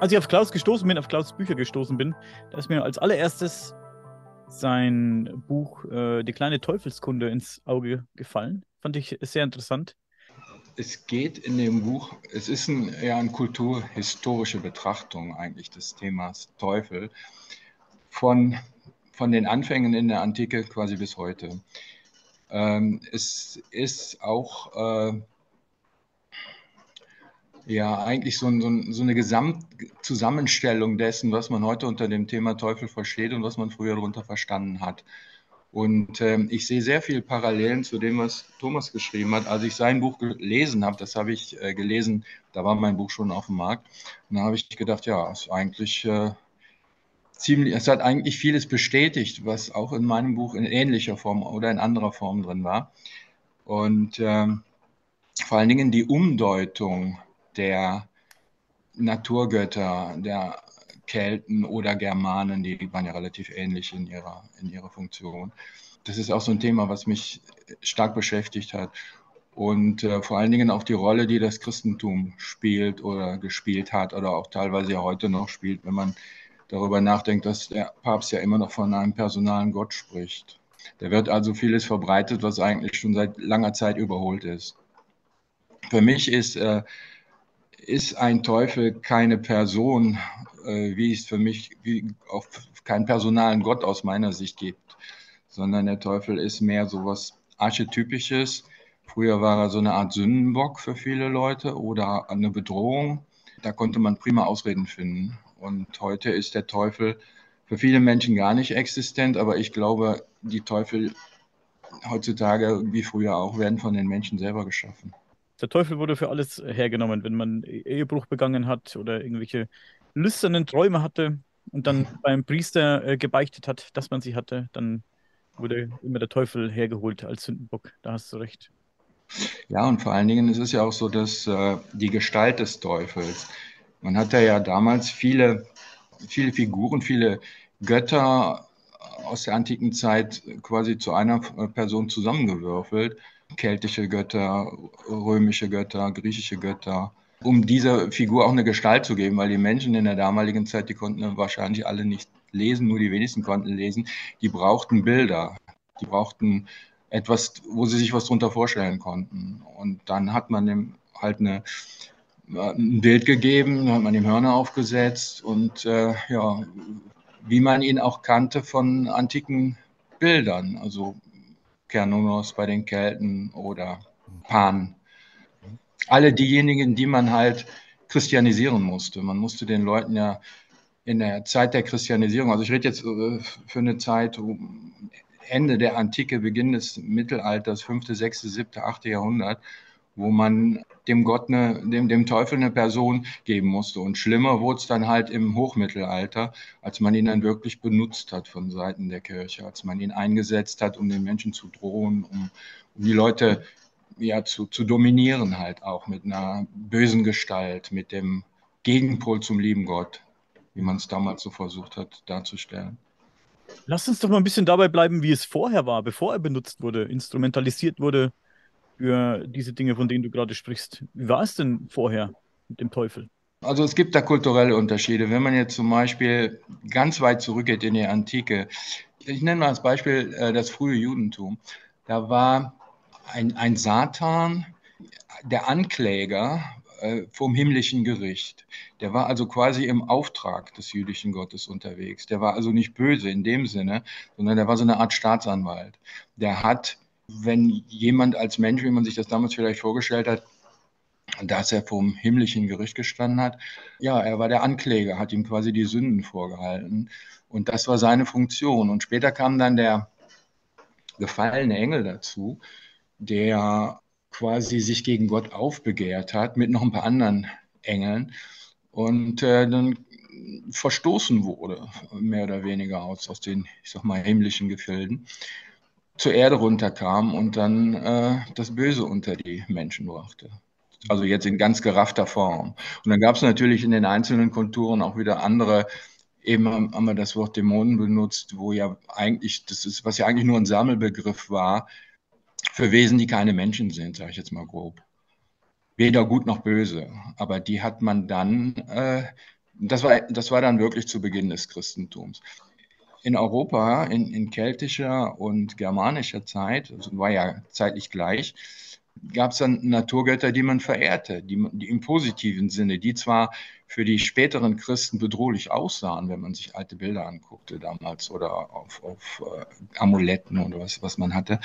als ich auf Klaus gestoßen bin, auf Klaus Bücher gestoßen bin, da ist mir als allererstes sein Buch äh, Die kleine Teufelskunde ins Auge gefallen. Fand ich sehr interessant. Es geht in dem Buch, es ist ein, eher eine kulturhistorische Betrachtung eigentlich des Themas Teufel von, von den Anfängen in der Antike quasi bis heute. Ähm, es ist auch äh, ja eigentlich so, so, so eine Gesamtzusammenstellung dessen, was man heute unter dem Thema Teufel versteht und was man früher darunter verstanden hat. Und äh, ich sehe sehr viele Parallelen zu dem, was Thomas geschrieben hat. Als ich sein Buch gelesen habe, das habe ich äh, gelesen, da war mein Buch schon auf dem Markt. Und da habe ich gedacht, ja, es ist eigentlich äh, ziemlich, es hat eigentlich vieles bestätigt, was auch in meinem Buch in ähnlicher Form oder in anderer Form drin war. Und ähm, vor allen Dingen die Umdeutung der Naturgötter, der Kelten oder Germanen, die waren ja relativ ähnlich in ihrer, in ihrer Funktion. Das ist auch so ein Thema, was mich stark beschäftigt hat. Und äh, vor allen Dingen auch die Rolle, die das Christentum spielt oder gespielt hat oder auch teilweise ja heute noch spielt, wenn man darüber nachdenkt, dass der Papst ja immer noch von einem personalen Gott spricht. Da wird also vieles verbreitet, was eigentlich schon seit langer Zeit überholt ist. Für mich ist äh, ist ein Teufel keine Person, äh, wie es für mich wie auch keinen personalen Gott aus meiner Sicht gibt, sondern der Teufel ist mehr so was Archetypisches. Früher war er so eine Art Sündenbock für viele Leute oder eine Bedrohung. Da konnte man prima Ausreden finden. Und heute ist der Teufel für viele Menschen gar nicht existent, aber ich glaube, die Teufel heutzutage wie früher auch werden von den Menschen selber geschaffen. Der Teufel wurde für alles hergenommen, wenn man e-, Ehebruch begangen hat oder irgendwelche lüsternen Träume hatte und dann beim Priester äh, gebeichtet hat, dass man sie hatte, dann wurde immer der Teufel hergeholt als Sündenbock. Da hast du recht. Ja, und vor allen Dingen ist es ja auch so, dass äh, die Gestalt des Teufels, man hat ja damals viele, viele Figuren, viele Götter aus der antiken Zeit quasi zu einer Person zusammengewürfelt keltische Götter, römische Götter, griechische Götter, um dieser Figur auch eine Gestalt zu geben, weil die Menschen in der damaligen Zeit, die konnten wahrscheinlich alle nicht lesen, nur die wenigsten konnten lesen, die brauchten Bilder, die brauchten etwas, wo sie sich was darunter vorstellen konnten. Und dann hat man dem halt eine, ein Bild gegeben, dann hat man ihm Hörner aufgesetzt und äh, ja, wie man ihn auch kannte von antiken Bildern, also Kernunos bei den Kelten oder Pan. Alle diejenigen, die man halt christianisieren musste. Man musste den Leuten ja in der Zeit der Christianisierung, also ich rede jetzt äh, für eine Zeit Ende der Antike, Beginn des Mittelalters, 5., 6., 7., 8. Jahrhundert, wo man dem Gott, eine, dem, dem Teufel eine Person geben musste. Und schlimmer wurde es dann halt im Hochmittelalter, als man ihn dann wirklich benutzt hat von Seiten der Kirche, als man ihn eingesetzt hat, um den Menschen zu drohen, um, um die Leute ja, zu, zu dominieren halt auch mit einer bösen Gestalt, mit dem Gegenpol zum lieben Gott, wie man es damals so versucht hat darzustellen. Lass uns doch mal ein bisschen dabei bleiben, wie es vorher war, bevor er benutzt wurde, instrumentalisiert wurde für diese Dinge, von denen du gerade sprichst. Wie war es denn vorher mit dem Teufel? Also es gibt da kulturelle Unterschiede. Wenn man jetzt zum Beispiel ganz weit zurückgeht in die Antike, ich nenne mal als Beispiel äh, das frühe Judentum, da war ein, ein Satan der Ankläger äh, vom himmlischen Gericht. Der war also quasi im Auftrag des jüdischen Gottes unterwegs. Der war also nicht böse in dem Sinne, sondern der war so eine Art Staatsanwalt. Der hat wenn jemand als Mensch, wie man sich das damals vielleicht vorgestellt hat, dass er vom himmlischen Gericht gestanden hat, ja, er war der Ankläger, hat ihm quasi die Sünden vorgehalten. Und das war seine Funktion. Und später kam dann der gefallene Engel dazu, der quasi sich gegen Gott aufbegehrt hat mit noch ein paar anderen Engeln und äh, dann verstoßen wurde, mehr oder weniger aus, aus den, ich sag mal, himmlischen Gefilden zur Erde runterkam und dann äh, das Böse unter die Menschen brachte. Also jetzt in ganz geraffter Form. Und dann gab es natürlich in den einzelnen Kulturen auch wieder andere, eben haben wir das Wort Dämonen benutzt, wo ja eigentlich, das ist, was ja eigentlich nur ein Sammelbegriff war, für Wesen, die keine Menschen sind, sage ich jetzt mal grob. Weder gut noch böse. Aber die hat man dann äh, das war, das war dann wirklich zu Beginn des Christentums. In Europa, in, in keltischer und germanischer Zeit, also war ja zeitlich gleich, gab es dann Naturgötter, die man verehrte, die, die, im positiven Sinne, die zwar für die späteren Christen bedrohlich aussahen, wenn man sich alte Bilder anguckte damals oder auf, auf uh, Amuletten oder was, was man hatte,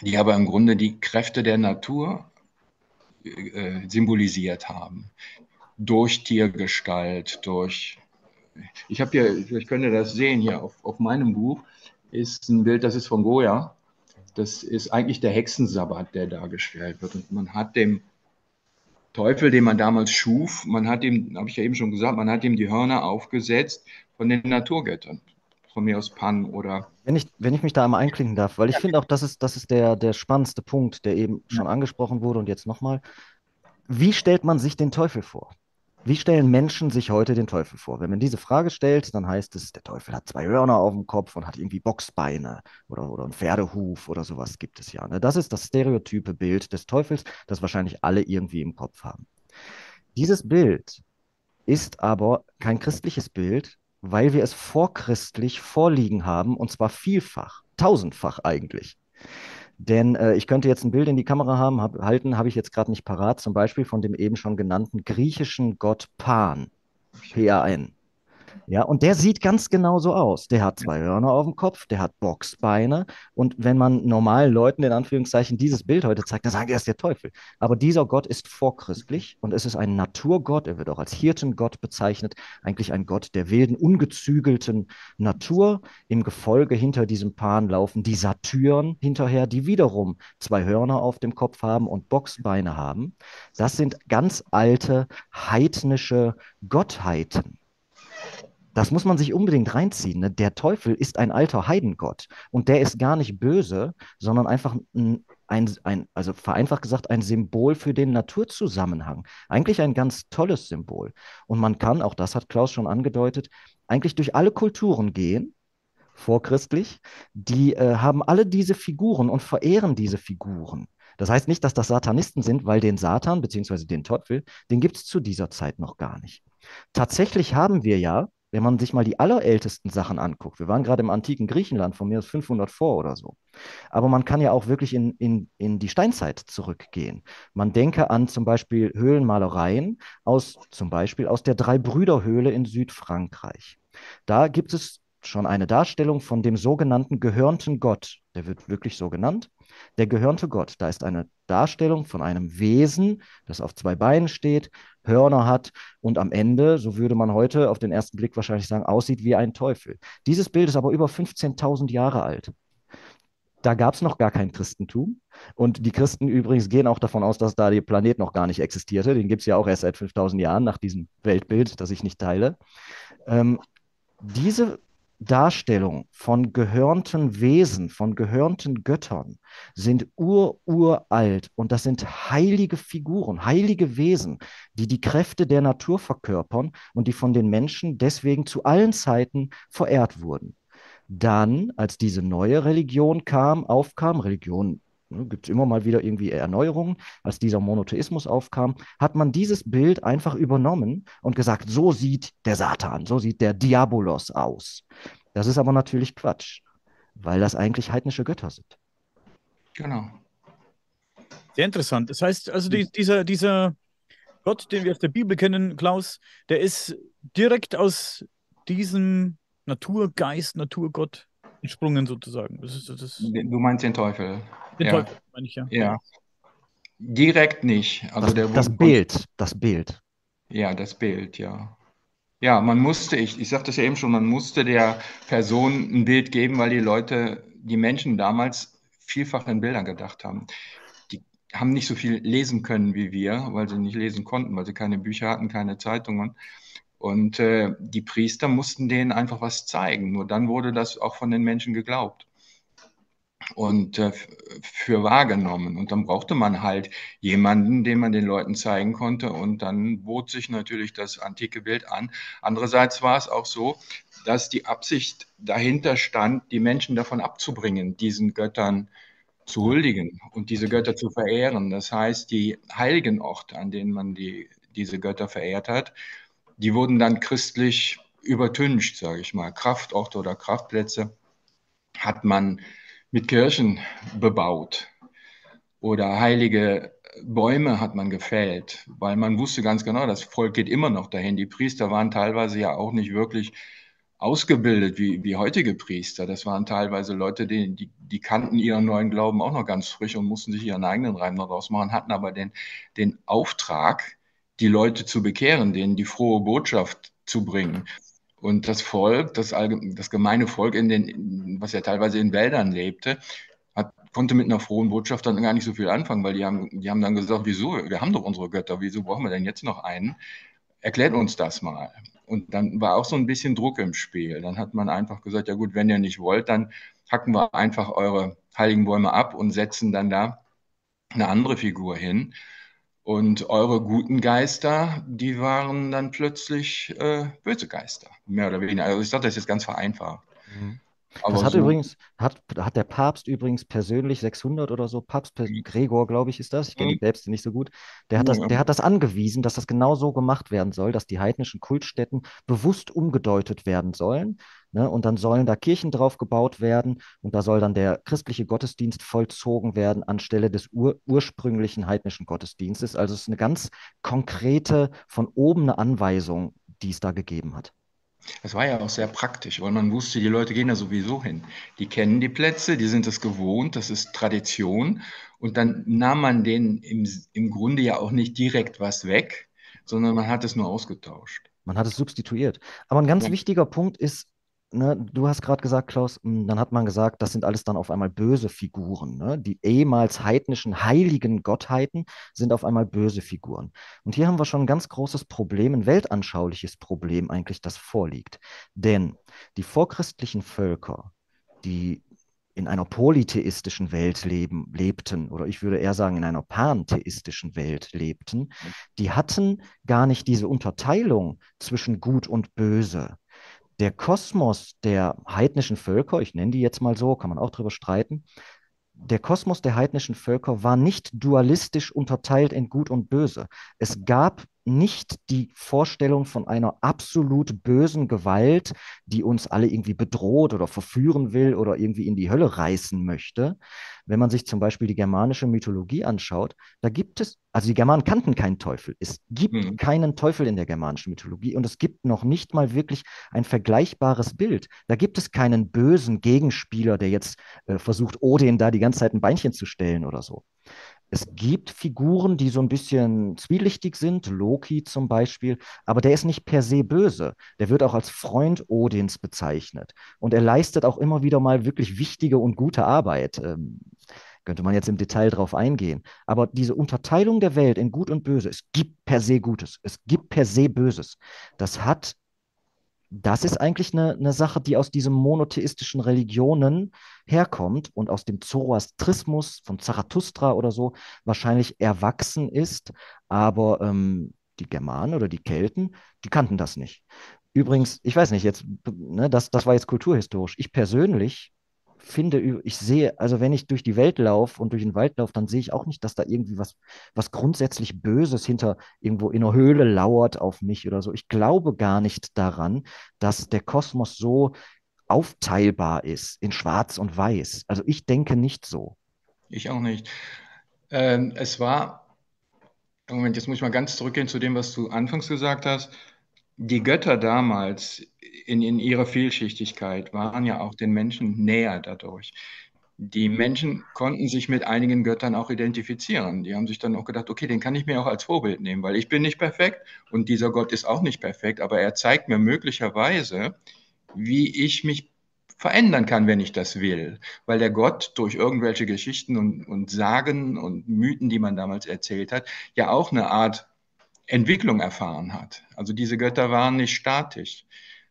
die aber im Grunde die Kräfte der Natur äh, symbolisiert haben. Durch Tiergestalt, durch. Ich habe hier, vielleicht könnt ihr das sehen, hier auf, auf meinem Buch ist ein Bild, das ist von Goya. Das ist eigentlich der Hexensabbat, der dargestellt wird. Und man hat dem Teufel, den man damals schuf, man hat ihm, habe ich ja eben schon gesagt, man hat ihm die Hörner aufgesetzt von den Naturgöttern. Von mir aus Pan oder. Wenn ich, wenn ich mich da einmal einklinken darf, weil ich ja. finde auch, das ist, das ist der, der spannendste Punkt, der eben schon angesprochen wurde und jetzt nochmal. Wie stellt man sich den Teufel vor? Wie stellen Menschen sich heute den Teufel vor? Wenn man diese Frage stellt, dann heißt es, der Teufel hat zwei Hörner auf dem Kopf und hat irgendwie Boxbeine oder, oder einen Pferdehuf oder sowas gibt es ja. Ne? Das ist das stereotype Bild des Teufels, das wahrscheinlich alle irgendwie im Kopf haben. Dieses Bild ist aber kein christliches Bild, weil wir es vorchristlich vorliegen haben und zwar vielfach, tausendfach eigentlich. Denn äh, ich könnte jetzt ein Bild in die Kamera haben, hab, halten, habe ich jetzt gerade nicht parat, zum Beispiel von dem eben schon genannten griechischen Gott Pan, P-A-N. Ja, und der sieht ganz genau so aus. Der hat zwei Hörner auf dem Kopf, der hat Boxbeine. Und wenn man normalen Leuten in Anführungszeichen dieses Bild heute zeigt, dann sagen die, er ist der Teufel. Aber dieser Gott ist vorchristlich und es ist ein Naturgott. Er wird auch als Hirtengott bezeichnet. Eigentlich ein Gott der wilden, ungezügelten Natur. Im Gefolge hinter diesem Pan laufen die Satyren hinterher, die wiederum zwei Hörner auf dem Kopf haben und Boxbeine haben. Das sind ganz alte heidnische Gottheiten. Das muss man sich unbedingt reinziehen. Ne? Der Teufel ist ein alter Heidengott und der ist gar nicht böse, sondern einfach ein, ein, ein, also vereinfacht gesagt, ein Symbol für den Naturzusammenhang. Eigentlich ein ganz tolles Symbol. Und man kann, auch das hat Klaus schon angedeutet, eigentlich durch alle Kulturen gehen, vorchristlich, die äh, haben alle diese Figuren und verehren diese Figuren. Das heißt nicht, dass das Satanisten sind, weil den Satan bzw. den Teufel, den gibt es zu dieser Zeit noch gar nicht. Tatsächlich haben wir ja wenn man sich mal die allerältesten Sachen anguckt, wir waren gerade im antiken Griechenland, von mir aus 500 vor oder so, aber man kann ja auch wirklich in, in, in die Steinzeit zurückgehen. Man denke an zum Beispiel Höhlenmalereien aus zum Beispiel aus der Drei-Brüder-Höhle in Südfrankreich. Da gibt es schon eine Darstellung von dem sogenannten gehörnten Gott. Der wird wirklich so genannt. Der gehörnte Gott. Da ist eine Darstellung von einem Wesen, das auf zwei Beinen steht, Hörner hat und am Ende, so würde man heute auf den ersten Blick wahrscheinlich sagen, aussieht wie ein Teufel. Dieses Bild ist aber über 15.000 Jahre alt. Da gab es noch gar kein Christentum. Und die Christen übrigens gehen auch davon aus, dass da der Planet noch gar nicht existierte. Den gibt es ja auch erst seit 5000 Jahren nach diesem Weltbild, das ich nicht teile. Ähm, diese Darstellung von gehörnten Wesen, von gehörnten Göttern sind ur-uralt und das sind heilige Figuren, heilige Wesen, die die Kräfte der Natur verkörpern und die von den Menschen deswegen zu allen Zeiten verehrt wurden. Dann, als diese neue Religion kam, aufkam, Religion Ne, Gibt es immer mal wieder irgendwie Erneuerungen. Als dieser Monotheismus aufkam, hat man dieses Bild einfach übernommen und gesagt, so sieht der Satan, so sieht der Diabolos aus. Das ist aber natürlich Quatsch, weil das eigentlich heidnische Götter sind. Genau. Sehr interessant. Das heißt, also die, dieser, dieser Gott, den wir aus der Bibel kennen, Klaus, der ist direkt aus diesem Naturgeist, Naturgott entsprungen sozusagen. Das ist, das du meinst den Teufel. Den ja. Teufel, meine ich ja. Ja. Direkt nicht. Also das, der, das Bild, das Bild. Ja, das Bild, ja. Ja, man musste, ich, ich sagte es ja eben schon, man musste der Person ein Bild geben, weil die Leute, die Menschen damals vielfach in Bildern gedacht haben. Die haben nicht so viel lesen können wie wir, weil sie nicht lesen konnten, weil sie keine Bücher hatten, keine Zeitungen. Und äh, die Priester mussten denen einfach was zeigen. Nur dann wurde das auch von den Menschen geglaubt und äh, für wahrgenommen. Und dann brauchte man halt jemanden, den man den Leuten zeigen konnte. Und dann bot sich natürlich das antike Bild an. Andererseits war es auch so, dass die Absicht dahinter stand, die Menschen davon abzubringen, diesen Göttern zu huldigen und diese Götter zu verehren. Das heißt, die heiligen Orte, an denen man die, diese Götter verehrt hat, die wurden dann christlich übertüncht, sage ich mal. Kraftorte oder Kraftplätze hat man mit Kirchen bebaut oder heilige Bäume hat man gefällt, weil man wusste ganz genau, das Volk geht immer noch dahin. Die Priester waren teilweise ja auch nicht wirklich ausgebildet wie, wie heutige Priester. Das waren teilweise Leute, die, die, die kannten ihren neuen Glauben auch noch ganz frisch und mussten sich ihren eigenen Reim daraus machen, hatten aber den, den Auftrag, die Leute zu bekehren, denen die frohe Botschaft zu bringen. Und das Volk, das, das gemeine Volk, in den, was ja teilweise in Wäldern lebte, hat, konnte mit einer frohen Botschaft dann gar nicht so viel anfangen, weil die haben, die haben dann gesagt, wieso, wir haben doch unsere Götter, wieso brauchen wir denn jetzt noch einen? Erklärt uns das mal. Und dann war auch so ein bisschen Druck im Spiel. Dann hat man einfach gesagt, ja gut, wenn ihr nicht wollt, dann hacken wir einfach eure heiligen Bäume ab und setzen dann da eine andere Figur hin. Und eure guten Geister, die waren dann plötzlich äh, böse Geister, mehr oder weniger. Also ich sage das jetzt ganz vereinfacht. Mhm. Aber das hat so übrigens, hat, hat der Papst übrigens persönlich 600 oder so, Papst Gregor, glaube ich, ist das, ich kenne die mhm. Päpste nicht so gut, der hat, das, der hat das angewiesen, dass das genau so gemacht werden soll, dass die heidnischen Kultstätten bewusst umgedeutet werden sollen. Ne? Und dann sollen da Kirchen drauf gebaut werden und da soll dann der christliche Gottesdienst vollzogen werden anstelle des ur ursprünglichen heidnischen Gottesdienstes. Also es ist eine ganz konkrete, von oben eine Anweisung, die es da gegeben hat. Es war ja auch sehr praktisch, weil man wusste, die Leute gehen da sowieso hin. Die kennen die Plätze, die sind es gewohnt, das ist Tradition. Und dann nahm man denen im, im Grunde ja auch nicht direkt was weg, sondern man hat es nur ausgetauscht. Man hat es substituiert. Aber ein ganz ja. wichtiger Punkt ist, ne, du hast gerade gesagt, Klaus, hm, dann hat man gesagt, das sind alles dann auf einmal böse Figuren. Ne? Die ehemals heidnischen heiligen Gottheiten sind auf einmal böse Figuren. Und hier haben wir schon ein ganz großes Problem, ein weltanschauliches Problem eigentlich, das vorliegt. Denn die vorchristlichen Völker, die in einer polytheistischen Welt leben, lebten, oder ich würde eher sagen, in einer pantheistischen Welt lebten, die hatten gar nicht diese Unterteilung zwischen Gut und Böse der Kosmos der heidnischen Völker, ich nenne die jetzt mal so, kann man auch drüber streiten, der Kosmos der heidnischen Völker war nicht dualistisch unterteilt in Gut und Böse. Es gab nicht die Vorstellung von einer absolut bösen Gewalt, die uns alle irgendwie bedroht oder verführen will oder irgendwie in die Hölle reißen möchte. Wenn man sich zum Beispiel die germanische Mythologie anschaut, da gibt es, also die Germanen kannten keinen Teufel. Es gibt mhm. keinen Teufel in der germanischen Mythologie und es gibt noch nicht mal wirklich ein vergleichbares Bild. Da gibt es keinen bösen Gegenspieler, der jetzt äh, versucht, Odin da die ganze Zeit ein Beinchen zu stellen oder so. Es gibt Figuren, die so ein bisschen zwielichtig sind, Loki zum Beispiel, aber der ist nicht per se böse. Der wird auch als Freund Odins bezeichnet. Und er leistet auch immer wieder mal wirklich wichtige und gute Arbeit. Ähm, könnte man jetzt im Detail drauf eingehen. Aber diese Unterteilung der Welt in Gut und Böse, es gibt per se Gutes, es gibt per se Böses. Das hat das ist eigentlich eine, eine Sache, die aus diesen monotheistischen Religionen herkommt und aus dem Zoroastrismus von Zarathustra oder so wahrscheinlich erwachsen ist. Aber ähm, die Germanen oder die Kelten, die kannten das nicht. Übrigens, ich weiß nicht, jetzt, ne, das, das war jetzt kulturhistorisch. Ich persönlich finde, ich sehe, also wenn ich durch die Welt laufe und durch den Wald laufe, dann sehe ich auch nicht, dass da irgendwie was, was grundsätzlich Böses hinter irgendwo in einer Höhle lauert auf mich oder so. Ich glaube gar nicht daran, dass der Kosmos so aufteilbar ist in Schwarz und Weiß. Also ich denke nicht so. Ich auch nicht. Ähm, es war, Moment, jetzt muss ich mal ganz zurückgehen zu dem, was du anfangs gesagt hast. Die Götter damals in, in ihrer Vielschichtigkeit waren ja auch den Menschen näher dadurch. Die Menschen konnten sich mit einigen Göttern auch identifizieren. Die haben sich dann auch gedacht, okay, den kann ich mir auch als Vorbild nehmen, weil ich bin nicht perfekt und dieser Gott ist auch nicht perfekt, aber er zeigt mir möglicherweise, wie ich mich verändern kann, wenn ich das will. Weil der Gott durch irgendwelche Geschichten und, und Sagen und Mythen, die man damals erzählt hat, ja auch eine Art Entwicklung erfahren hat. Also diese Götter waren nicht statisch.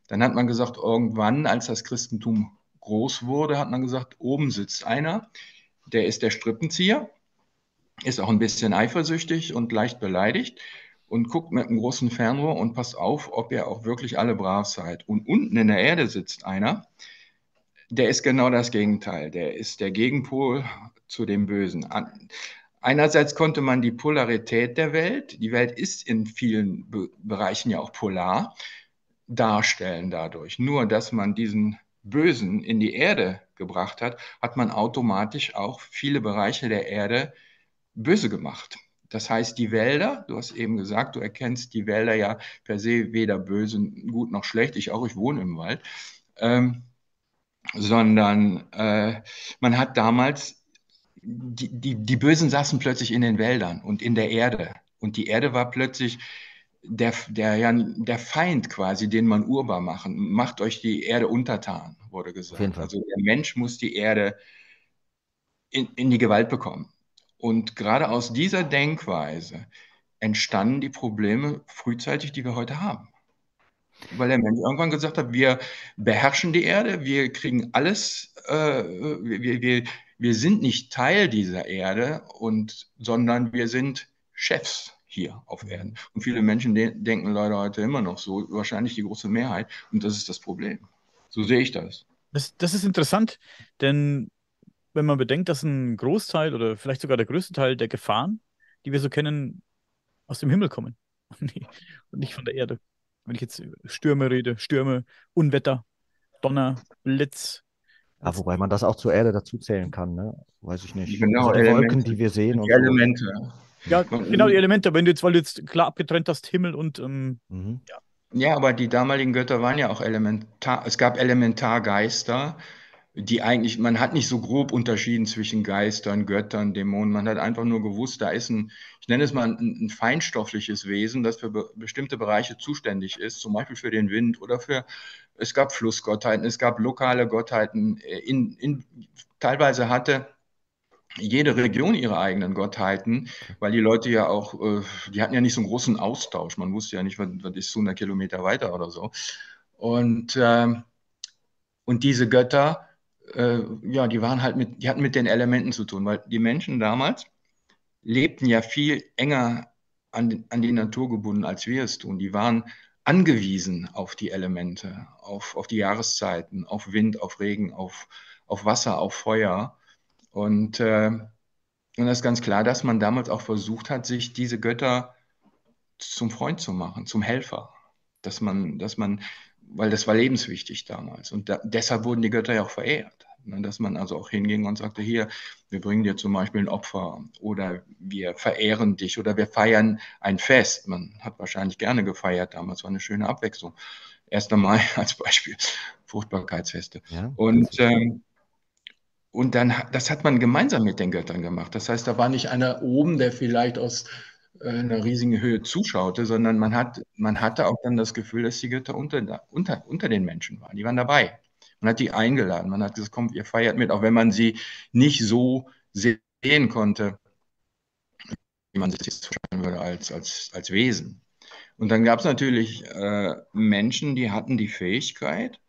Dann hat man gesagt, irgendwann, als das Christentum groß wurde, hat man gesagt, oben sitzt einer, der ist der Strippenzieher, ist auch ein bisschen eifersüchtig und leicht beleidigt und guckt mit einem großen Fernrohr und passt auf, ob ihr auch wirklich alle brav seid. Und unten in der Erde sitzt einer, der ist genau das Gegenteil. Der ist der Gegenpol zu dem Bösen. Einerseits konnte man die Polarität der Welt, die Welt ist in vielen Be Bereichen ja auch polar, darstellen dadurch. Nur, dass man diesen Bösen in die Erde gebracht hat, hat man automatisch auch viele Bereiche der Erde böse gemacht. Das heißt, die Wälder, du hast eben gesagt, du erkennst die Wälder ja per se weder böse, gut noch schlecht. Ich auch, ich wohne im Wald. Ähm, sondern äh, man hat damals, die, die, die Bösen saßen plötzlich in den Wäldern und in der Erde. Und die Erde war plötzlich der, der, der Feind quasi, den man urbar machen. Macht euch die Erde untertan, wurde gesagt. Also der Mensch muss die Erde in, in die Gewalt bekommen. Und gerade aus dieser Denkweise entstanden die Probleme frühzeitig, die wir heute haben. Weil der Mensch irgendwann gesagt hat, wir beherrschen die Erde, wir kriegen alles, äh, wir, wir, wir sind nicht Teil dieser Erde, und, sondern wir sind Chefs hier auf Erden. Und viele Menschen de denken leider heute immer noch so, wahrscheinlich die große Mehrheit, und das ist das Problem. So sehe ich das. Das, das ist interessant, denn wenn man bedenkt, dass ein Großteil oder vielleicht sogar der größte Teil der Gefahren, die wir so kennen, aus dem Himmel kommen und nicht von der Erde. Wenn ich jetzt Stürme rede, Stürme, Unwetter, Donner, Blitz. Ja, wobei man das auch zur Erde dazuzählen kann, ne? Weiß ich nicht. Genau, also die Wolken, die wir sehen. Die Elemente. So. Ja, genau, die Elemente, wenn du jetzt, weil du jetzt klar abgetrennt hast, Himmel und ähm, mhm. ja. Ja, aber die damaligen Götter waren ja auch elementar. Es gab Elementargeister, die eigentlich, man hat nicht so grob unterschieden zwischen Geistern, Göttern, Dämonen. Man hat einfach nur gewusst, da ist ein, ich nenne es mal ein, ein feinstoffliches Wesen, das für be bestimmte Bereiche zuständig ist, zum Beispiel für den Wind oder für, es gab Flussgottheiten, es gab lokale Gottheiten. In, in, teilweise hatte jede Region ihre eigenen Gottheiten, weil die Leute ja auch, äh, die hatten ja nicht so einen großen Austausch. Man wusste ja nicht, was, was ist 100 Kilometer weiter oder so. Und, äh, und diese Götter, äh, ja, die waren halt mit, die hatten mit den Elementen zu tun, weil die Menschen damals lebten ja viel enger an, an die Natur gebunden, als wir es tun. Die waren angewiesen auf die Elemente, auf, auf die Jahreszeiten, auf Wind, auf Regen, auf, auf Wasser, auf Feuer. Und, äh, und das ist ganz klar, dass man damals auch versucht hat, sich diese Götter zum Freund zu machen, zum Helfer. Dass man, dass man, weil das war lebenswichtig damals. Und da, deshalb wurden die Götter ja auch verehrt. Ne, dass man also auch hinging und sagte, hier, wir bringen dir zum Beispiel ein Opfer oder wir verehren dich oder wir feiern ein Fest. Man hat wahrscheinlich gerne gefeiert damals, war eine schöne Abwechslung. 1. Mai als Beispiel, Fruchtbarkeitsfeste. Ja, und ähm, und dann, das hat man gemeinsam mit den Göttern gemacht. Das heißt, da war nicht einer oben, der vielleicht aus einer riesigen Höhe zuschaute, sondern man, hat, man hatte auch dann das Gefühl, dass die Götter unter, unter, unter den Menschen waren. Die waren dabei. Man hat die eingeladen. Man hat gesagt, kommt, ihr feiert mit, auch wenn man sie nicht so sehen konnte, wie man sich das vorstellen würde als, als, als Wesen. Und dann gab es natürlich äh, Menschen, die hatten die Fähigkeit,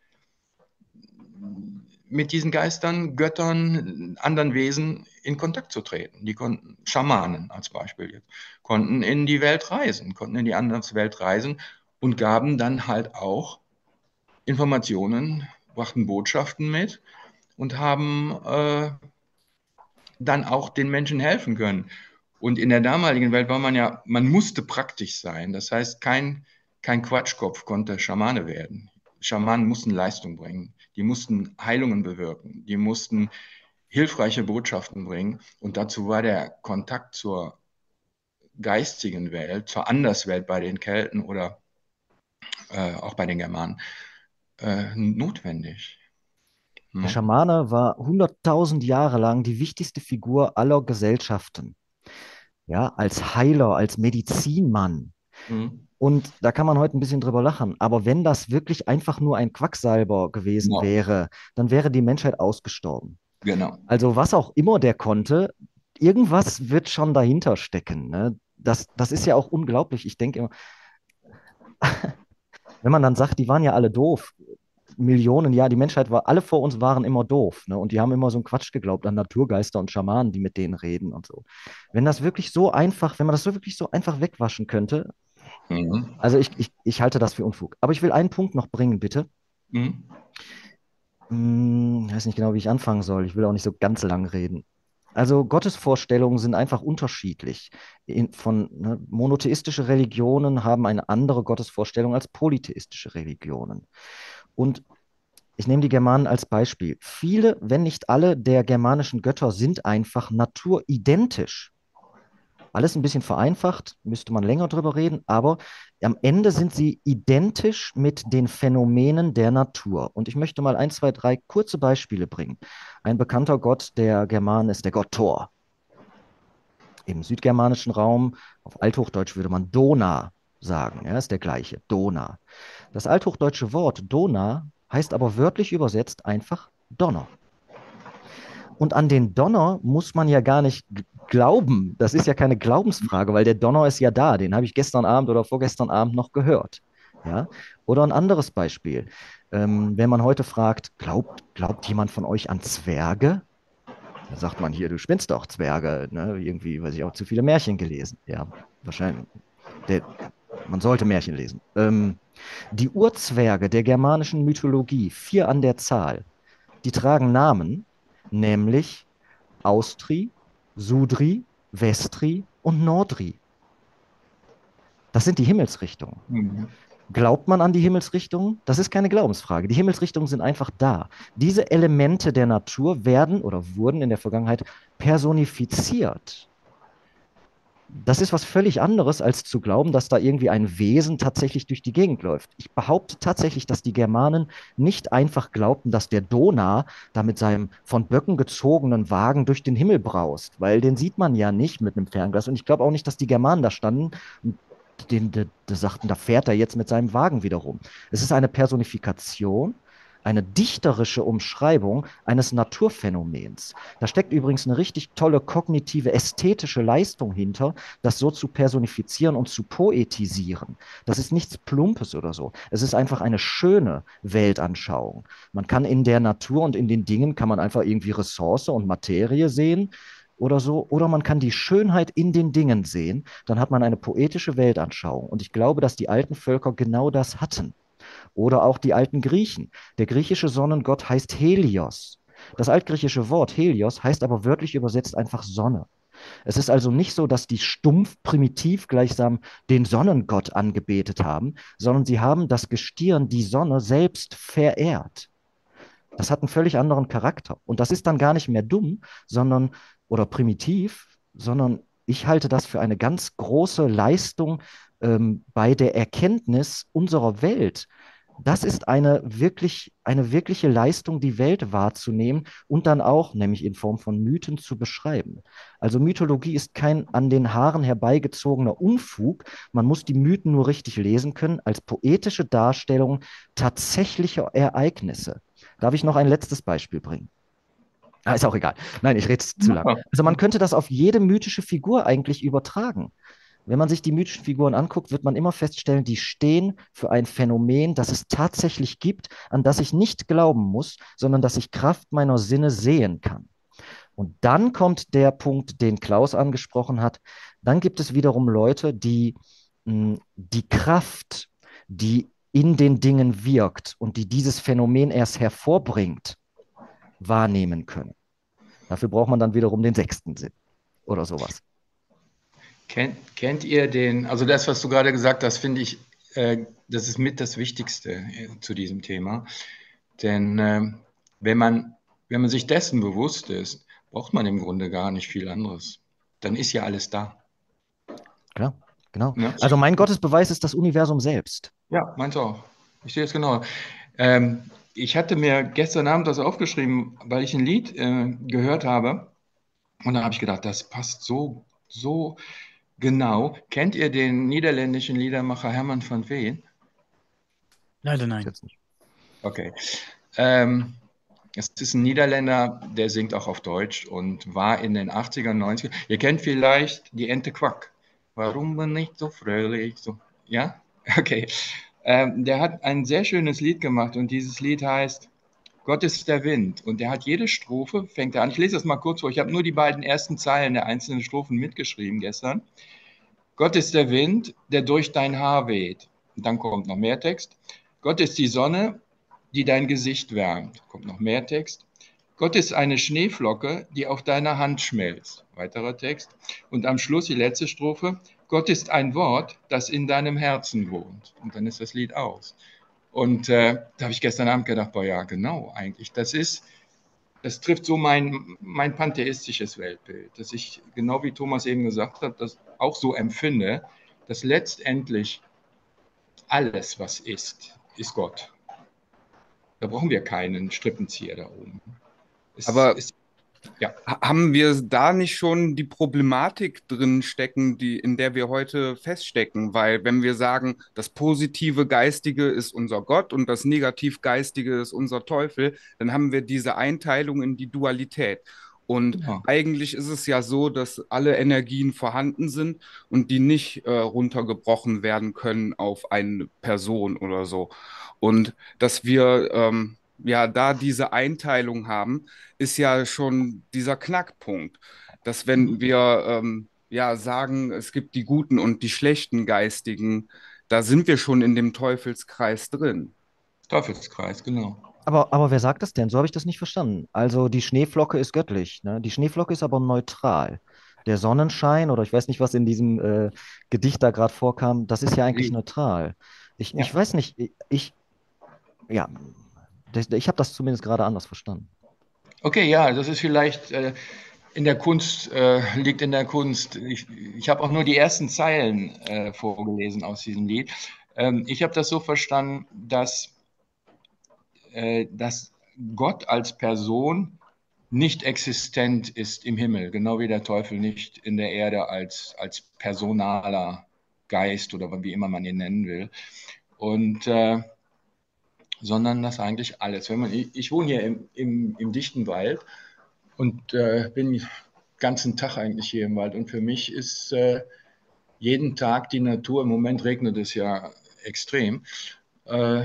mit diesen Geistern, Göttern, anderen Wesen in Kontakt zu treten. Die konnten, Schamanen als Beispiel jetzt, konnten in die Welt reisen, konnten in die andere Welt reisen und gaben dann halt auch Informationen, brachten Botschaften mit und haben äh, dann auch den Menschen helfen können. Und in der damaligen Welt war man ja, man musste praktisch sein. Das heißt, kein, kein Quatschkopf konnte Schamane werden. Schamanen mussten Leistung bringen. Die mussten Heilungen bewirken. Die mussten hilfreiche Botschaften bringen. Und dazu war der Kontakt zur geistigen Welt, zur Anderswelt bei den Kelten oder äh, auch bei den Germanen äh, notwendig. Der Schamane war 100.000 Jahre lang die wichtigste Figur aller Gesellschaften. Ja, als Heiler, als Medizinmann. Mhm. Und da kann man heute ein bisschen drüber lachen. Aber wenn das wirklich einfach nur ein Quacksalber gewesen ja. wäre, dann wäre die Menschheit ausgestorben. Genau. Also was auch immer der konnte, irgendwas wird schon dahinter stecken. Ne? Das, das ist ja auch unglaublich. Ich denke immer, wenn man dann sagt, die waren ja alle doof, Millionen Jahre, die Menschheit war, alle vor uns waren immer doof, ne? Und die haben immer so einen Quatsch geglaubt an Naturgeister und Schamanen, die mit denen reden und so. Wenn das wirklich so einfach, wenn man das so wirklich so einfach wegwaschen könnte, Mhm. Also ich, ich, ich halte das für Unfug. Aber ich will einen Punkt noch bringen, bitte. Mhm. Hm, ich weiß nicht genau, wie ich anfangen soll. Ich will auch nicht so ganz lang reden. Also Gottesvorstellungen sind einfach unterschiedlich. In, von ne, monotheistische Religionen haben eine andere Gottesvorstellung als polytheistische Religionen. Und ich nehme die Germanen als Beispiel. Viele, wenn nicht alle der germanischen Götter sind einfach naturidentisch. Alles ein bisschen vereinfacht, müsste man länger drüber reden, aber am Ende sind sie identisch mit den Phänomenen der Natur. Und ich möchte mal ein, zwei, drei kurze Beispiele bringen. Ein bekannter Gott der Germanen ist der Gott Thor. Im südgermanischen Raum, auf Althochdeutsch würde man Dona sagen. Ja, ist der gleiche, Dona. Das althochdeutsche Wort Dona heißt aber wörtlich übersetzt einfach Donner. Und an den Donner muss man ja gar nicht glauben. Das ist ja keine Glaubensfrage, weil der Donner ist ja da. Den habe ich gestern Abend oder vorgestern Abend noch gehört. Ja? Oder ein anderes Beispiel. Ähm, wenn man heute fragt, glaubt, glaubt jemand von euch an Zwerge? Dann sagt man hier, du spinnst doch Zwerge. Ne? Irgendwie, weiß ich auch, zu viele Märchen gelesen. Ja, wahrscheinlich. Der, man sollte Märchen lesen. Ähm, die Urzwerge der germanischen Mythologie, vier an der Zahl, die tragen Namen, nämlich Austri, Sudri, Vestri und Nordri. Das sind die Himmelsrichtungen. Mhm. Glaubt man an die Himmelsrichtungen? Das ist keine Glaubensfrage. Die Himmelsrichtungen sind einfach da. Diese Elemente der Natur werden oder wurden in der Vergangenheit personifiziert das ist was völlig anderes, als zu glauben, dass da irgendwie ein Wesen tatsächlich durch die Gegend läuft. Ich behaupte tatsächlich, dass die Germanen nicht einfach glaubten, dass der Donau da mit seinem von Böcken gezogenen Wagen durch den Himmel braust, weil den sieht man ja nicht mit einem Fernglas. Und ich glaube auch nicht, dass die Germanen da standen und den, de, de sagten, da fährt er jetzt mit seinem Wagen wieder rum. Es ist eine Personifikation eine dichterische Umschreibung eines Naturphänomens. Da steckt übrigens eine richtig tolle kognitive, ästhetische Leistung hinter, das so zu personifizieren und zu poetisieren. Das ist nichts Plumpes oder so. Es ist einfach eine schöne Weltanschauung. Man kann in der Natur und in den Dingen, kann man einfach irgendwie Ressource und Materie sehen oder so, oder man kann die Schönheit in den Dingen sehen, dann hat man eine poetische Weltanschauung. Und ich glaube, dass die alten Völker genau das hatten. Oder auch die alten Griechen. Der griechische Sonnengott heißt Helios. Das altgriechische Wort Helios heißt aber wörtlich übersetzt einfach Sonne. Es ist also nicht so, dass die stumpf primitiv gleichsam den Sonnengott angebetet haben, sondern sie haben das Gestirn, die Sonne selbst verehrt. Das hat einen völlig anderen Charakter. Und das ist dann gar nicht mehr dumm, sondern oder primitiv, sondern ich halte das für eine ganz große Leistung ähm, bei der Erkenntnis unserer Welt das ist eine wirklich, eine wirkliche Leistung, die Welt wahrzunehmen und dann auch, nämlich in Form von Mythen zu beschreiben. Also Mythologie ist kein an den Haaren herbeigezogener Unfug. Man muss die Mythen nur richtig lesen können als poetische Darstellung tatsächlicher Ereignisse. Darf ich noch ein letztes Beispiel bringen? Ah, ist auch egal. Nein, ich rede zu lange. Also man könnte das auf jede mythische Figur eigentlich übertragen. Wenn man sich die mythischen Figuren anguckt, wird man immer feststellen, die stehen für ein Phänomen, das es tatsächlich gibt, an das ich nicht glauben muss, sondern das ich Kraft meiner Sinne sehen kann. Und dann kommt der Punkt, den Klaus angesprochen hat. Dann gibt es wiederum Leute, die mh, hm, die Kraft, die in den Dingen wirkt und die dieses Phänomen erst hervorbringt, wahrnehmen können. Dafür braucht man dann wiederum den sechsten Sinn oder sowas. Kennt, kennt ihr den, also das, was du gerade gesagt hast, finde ich, äh, das ist mit das Wichtigste äh, zu diesem Thema. Denn äh, wenn, man, wenn man sich dessen bewusst ist, braucht man im Grunde gar nicht viel anderes. Dann ist ja alles da. Klar, genau. Ja? Also mein Gottesbeweis ist das Universum selbst. Ja, meins auch. Ich sehe es genau. Ähm, ich hatte mir gestern Abend das aufgeschrieben, weil ich ein Lied äh, gehört habe. Und da habe ich gedacht, das passt so, so Genau. Kennt ihr den niederländischen Liedermacher Hermann van Veen? Leider nein. Jetzt nicht. Okay. Ähm, es ist ein Niederländer, der singt auch auf Deutsch und war in den 80er, 90er. Ihr kennt vielleicht die Ente Quack. Warum bin ich so fröhlich? So, ja? Okay. Ähm, der hat ein sehr schönes Lied gemacht und dieses Lied heißt Gott ist der Wind. Und der hat jede Strophe, fängt er an. Ich lese das mal kurz vor. Ich habe nur die beiden ersten Zeilen der einzelnen Strophen mitgeschrieben gestern. Gott ist der Wind, der durch dein Haar weht. Und dann kommt noch mehr Text. Gott ist die Sonne, die dein Gesicht wärmt. Kommt noch mehr Text. Gott ist eine Schneeflocke, die auf deiner Hand schmelzt. Weiterer Text. Und am Schluss die letzte Strophe. Gott ist ein Wort, das in deinem Herzen wohnt. Und dann ist das Lied aus. Und äh, da habe ich gestern Abend gedacht, boah, ja, genau, eigentlich. Das ist, das trifft so mein, mein pantheistisches Weltbild, dass ich, genau wie Thomas eben gesagt hat, das auch so empfinde, dass letztendlich alles, was ist, ist Gott. Da brauchen wir keinen Strippenzieher da oben. Es Aber ist, ja. haben wir da nicht schon die Problematik drin stecken, die, in der wir heute feststecken? Weil wenn wir sagen, das positive Geistige ist unser Gott und das negativ Geistige ist unser Teufel, dann haben wir diese Einteilung in die Dualität. Und ja. eigentlich ist es ja so, dass alle Energien vorhanden sind und die nicht äh, runtergebrochen werden können auf eine Person oder so. Und dass wir ähm, ja da diese Einteilung haben, ist ja schon dieser Knackpunkt, dass wenn mhm. wir ähm, ja sagen, es gibt die guten und die schlechten Geistigen, da sind wir schon in dem Teufelskreis drin. Teufelskreis, genau. Aber, aber wer sagt das denn? So habe ich das nicht verstanden. Also die Schneeflocke ist göttlich, ne? Die Schneeflocke ist aber neutral. Der Sonnenschein oder ich weiß nicht, was in diesem äh, Gedicht da gerade vorkam, das ist ja eigentlich neutral. Ich, ja. ich weiß nicht, ich, ja, ich habe das zumindest gerade anders verstanden. Okay, ja, das ist vielleicht äh, in der Kunst, äh, liegt in der Kunst. Ich, ich habe auch nur die ersten Zeilen äh, vorgelesen aus diesem Lied. Ähm, ich habe das so verstanden, dass, äh, dass Gott als Person nicht existent ist im Himmel, genau wie der Teufel nicht in der Erde als, als personaler Geist oder wie immer man ihn nennen will. Und äh, sondern das eigentlich alles. Wenn man, ich, ich wohne hier im, im, im, dichten Wald und äh, bin den ganzen Tag eigentlich hier im Wald. Und für mich ist äh, jeden Tag die Natur, im Moment regnet es ja extrem, äh,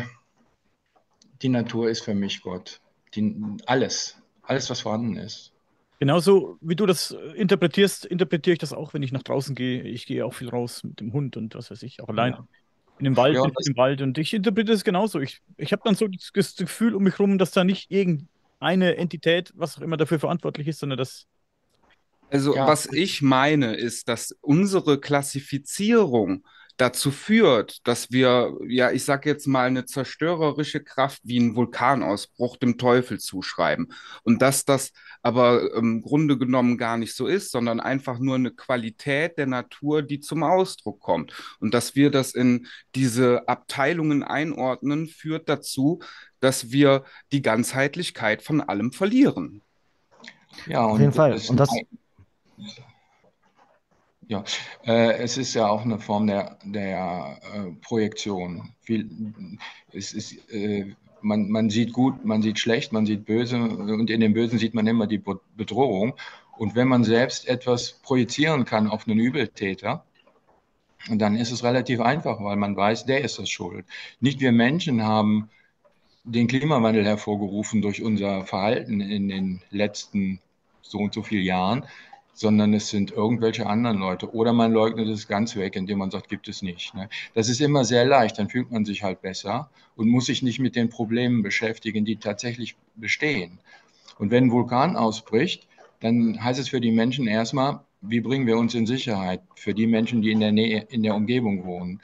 die Natur ist für mich Gott. Die, alles, alles, was vorhanden ist. Genauso wie du das interpretierst, interpretiere ich das auch, wenn ich nach draußen gehe. Ich gehe auch viel raus mit dem Hund und was weiß ich, auch allein. Ja in dem Wald, ja, im Wald. Und ich interpretiere es genauso. Ich, ich habe dann so das, das Gefühl um mich herum, dass da nicht irgendeine Entität, was auch immer dafür verantwortlich ist, sondern dass also, ja. was ich meine, ist, dass unsere Klassifizierung dazu führt, dass wir, ja, ich sage jetzt mal, eine zerstörerische Kraft wie ein Vulkanausbruch dem Teufel zuschreiben. Und dass das aber im Grunde genommen gar nicht so ist, sondern einfach nur eine Qualität der Natur, die zum Ausdruck kommt. Und dass wir das in diese Abteilungen einordnen, führt dazu, dass wir die Ganzheitlichkeit von allem verlieren. Ja, auf jeden Fall. Und das, ja, äh, es ist ja auch eine Form der, der äh, Projektion. Viel, es ist, äh, man, man sieht gut, man sieht schlecht, man sieht böse und in dem Bösen sieht man immer die Bedrohung. Und wenn man selbst etwas projizieren kann auf einen Übeltäter, dann ist es relativ einfach, weil man weiß, der ist das schuld. Nicht wir Menschen haben den Klimawandel hervorgerufen durch unser Verhalten in den letzten so und so vielen Jahren, sondern es sind irgendwelche anderen Leute. Oder man leugnet es ganz weg, indem man sagt, gibt es nicht. Ne? Das ist immer sehr leicht, dann fühlt man sich halt besser und muss sich nicht mit den Problemen beschäftigen, die tatsächlich bestehen. Und wenn ein Vulkan ausbricht, dann heißt es für die Menschen erstmal, wie bringen wir uns in Sicherheit? Für die Menschen, die in der Nähe, in der Umgebung wohnen.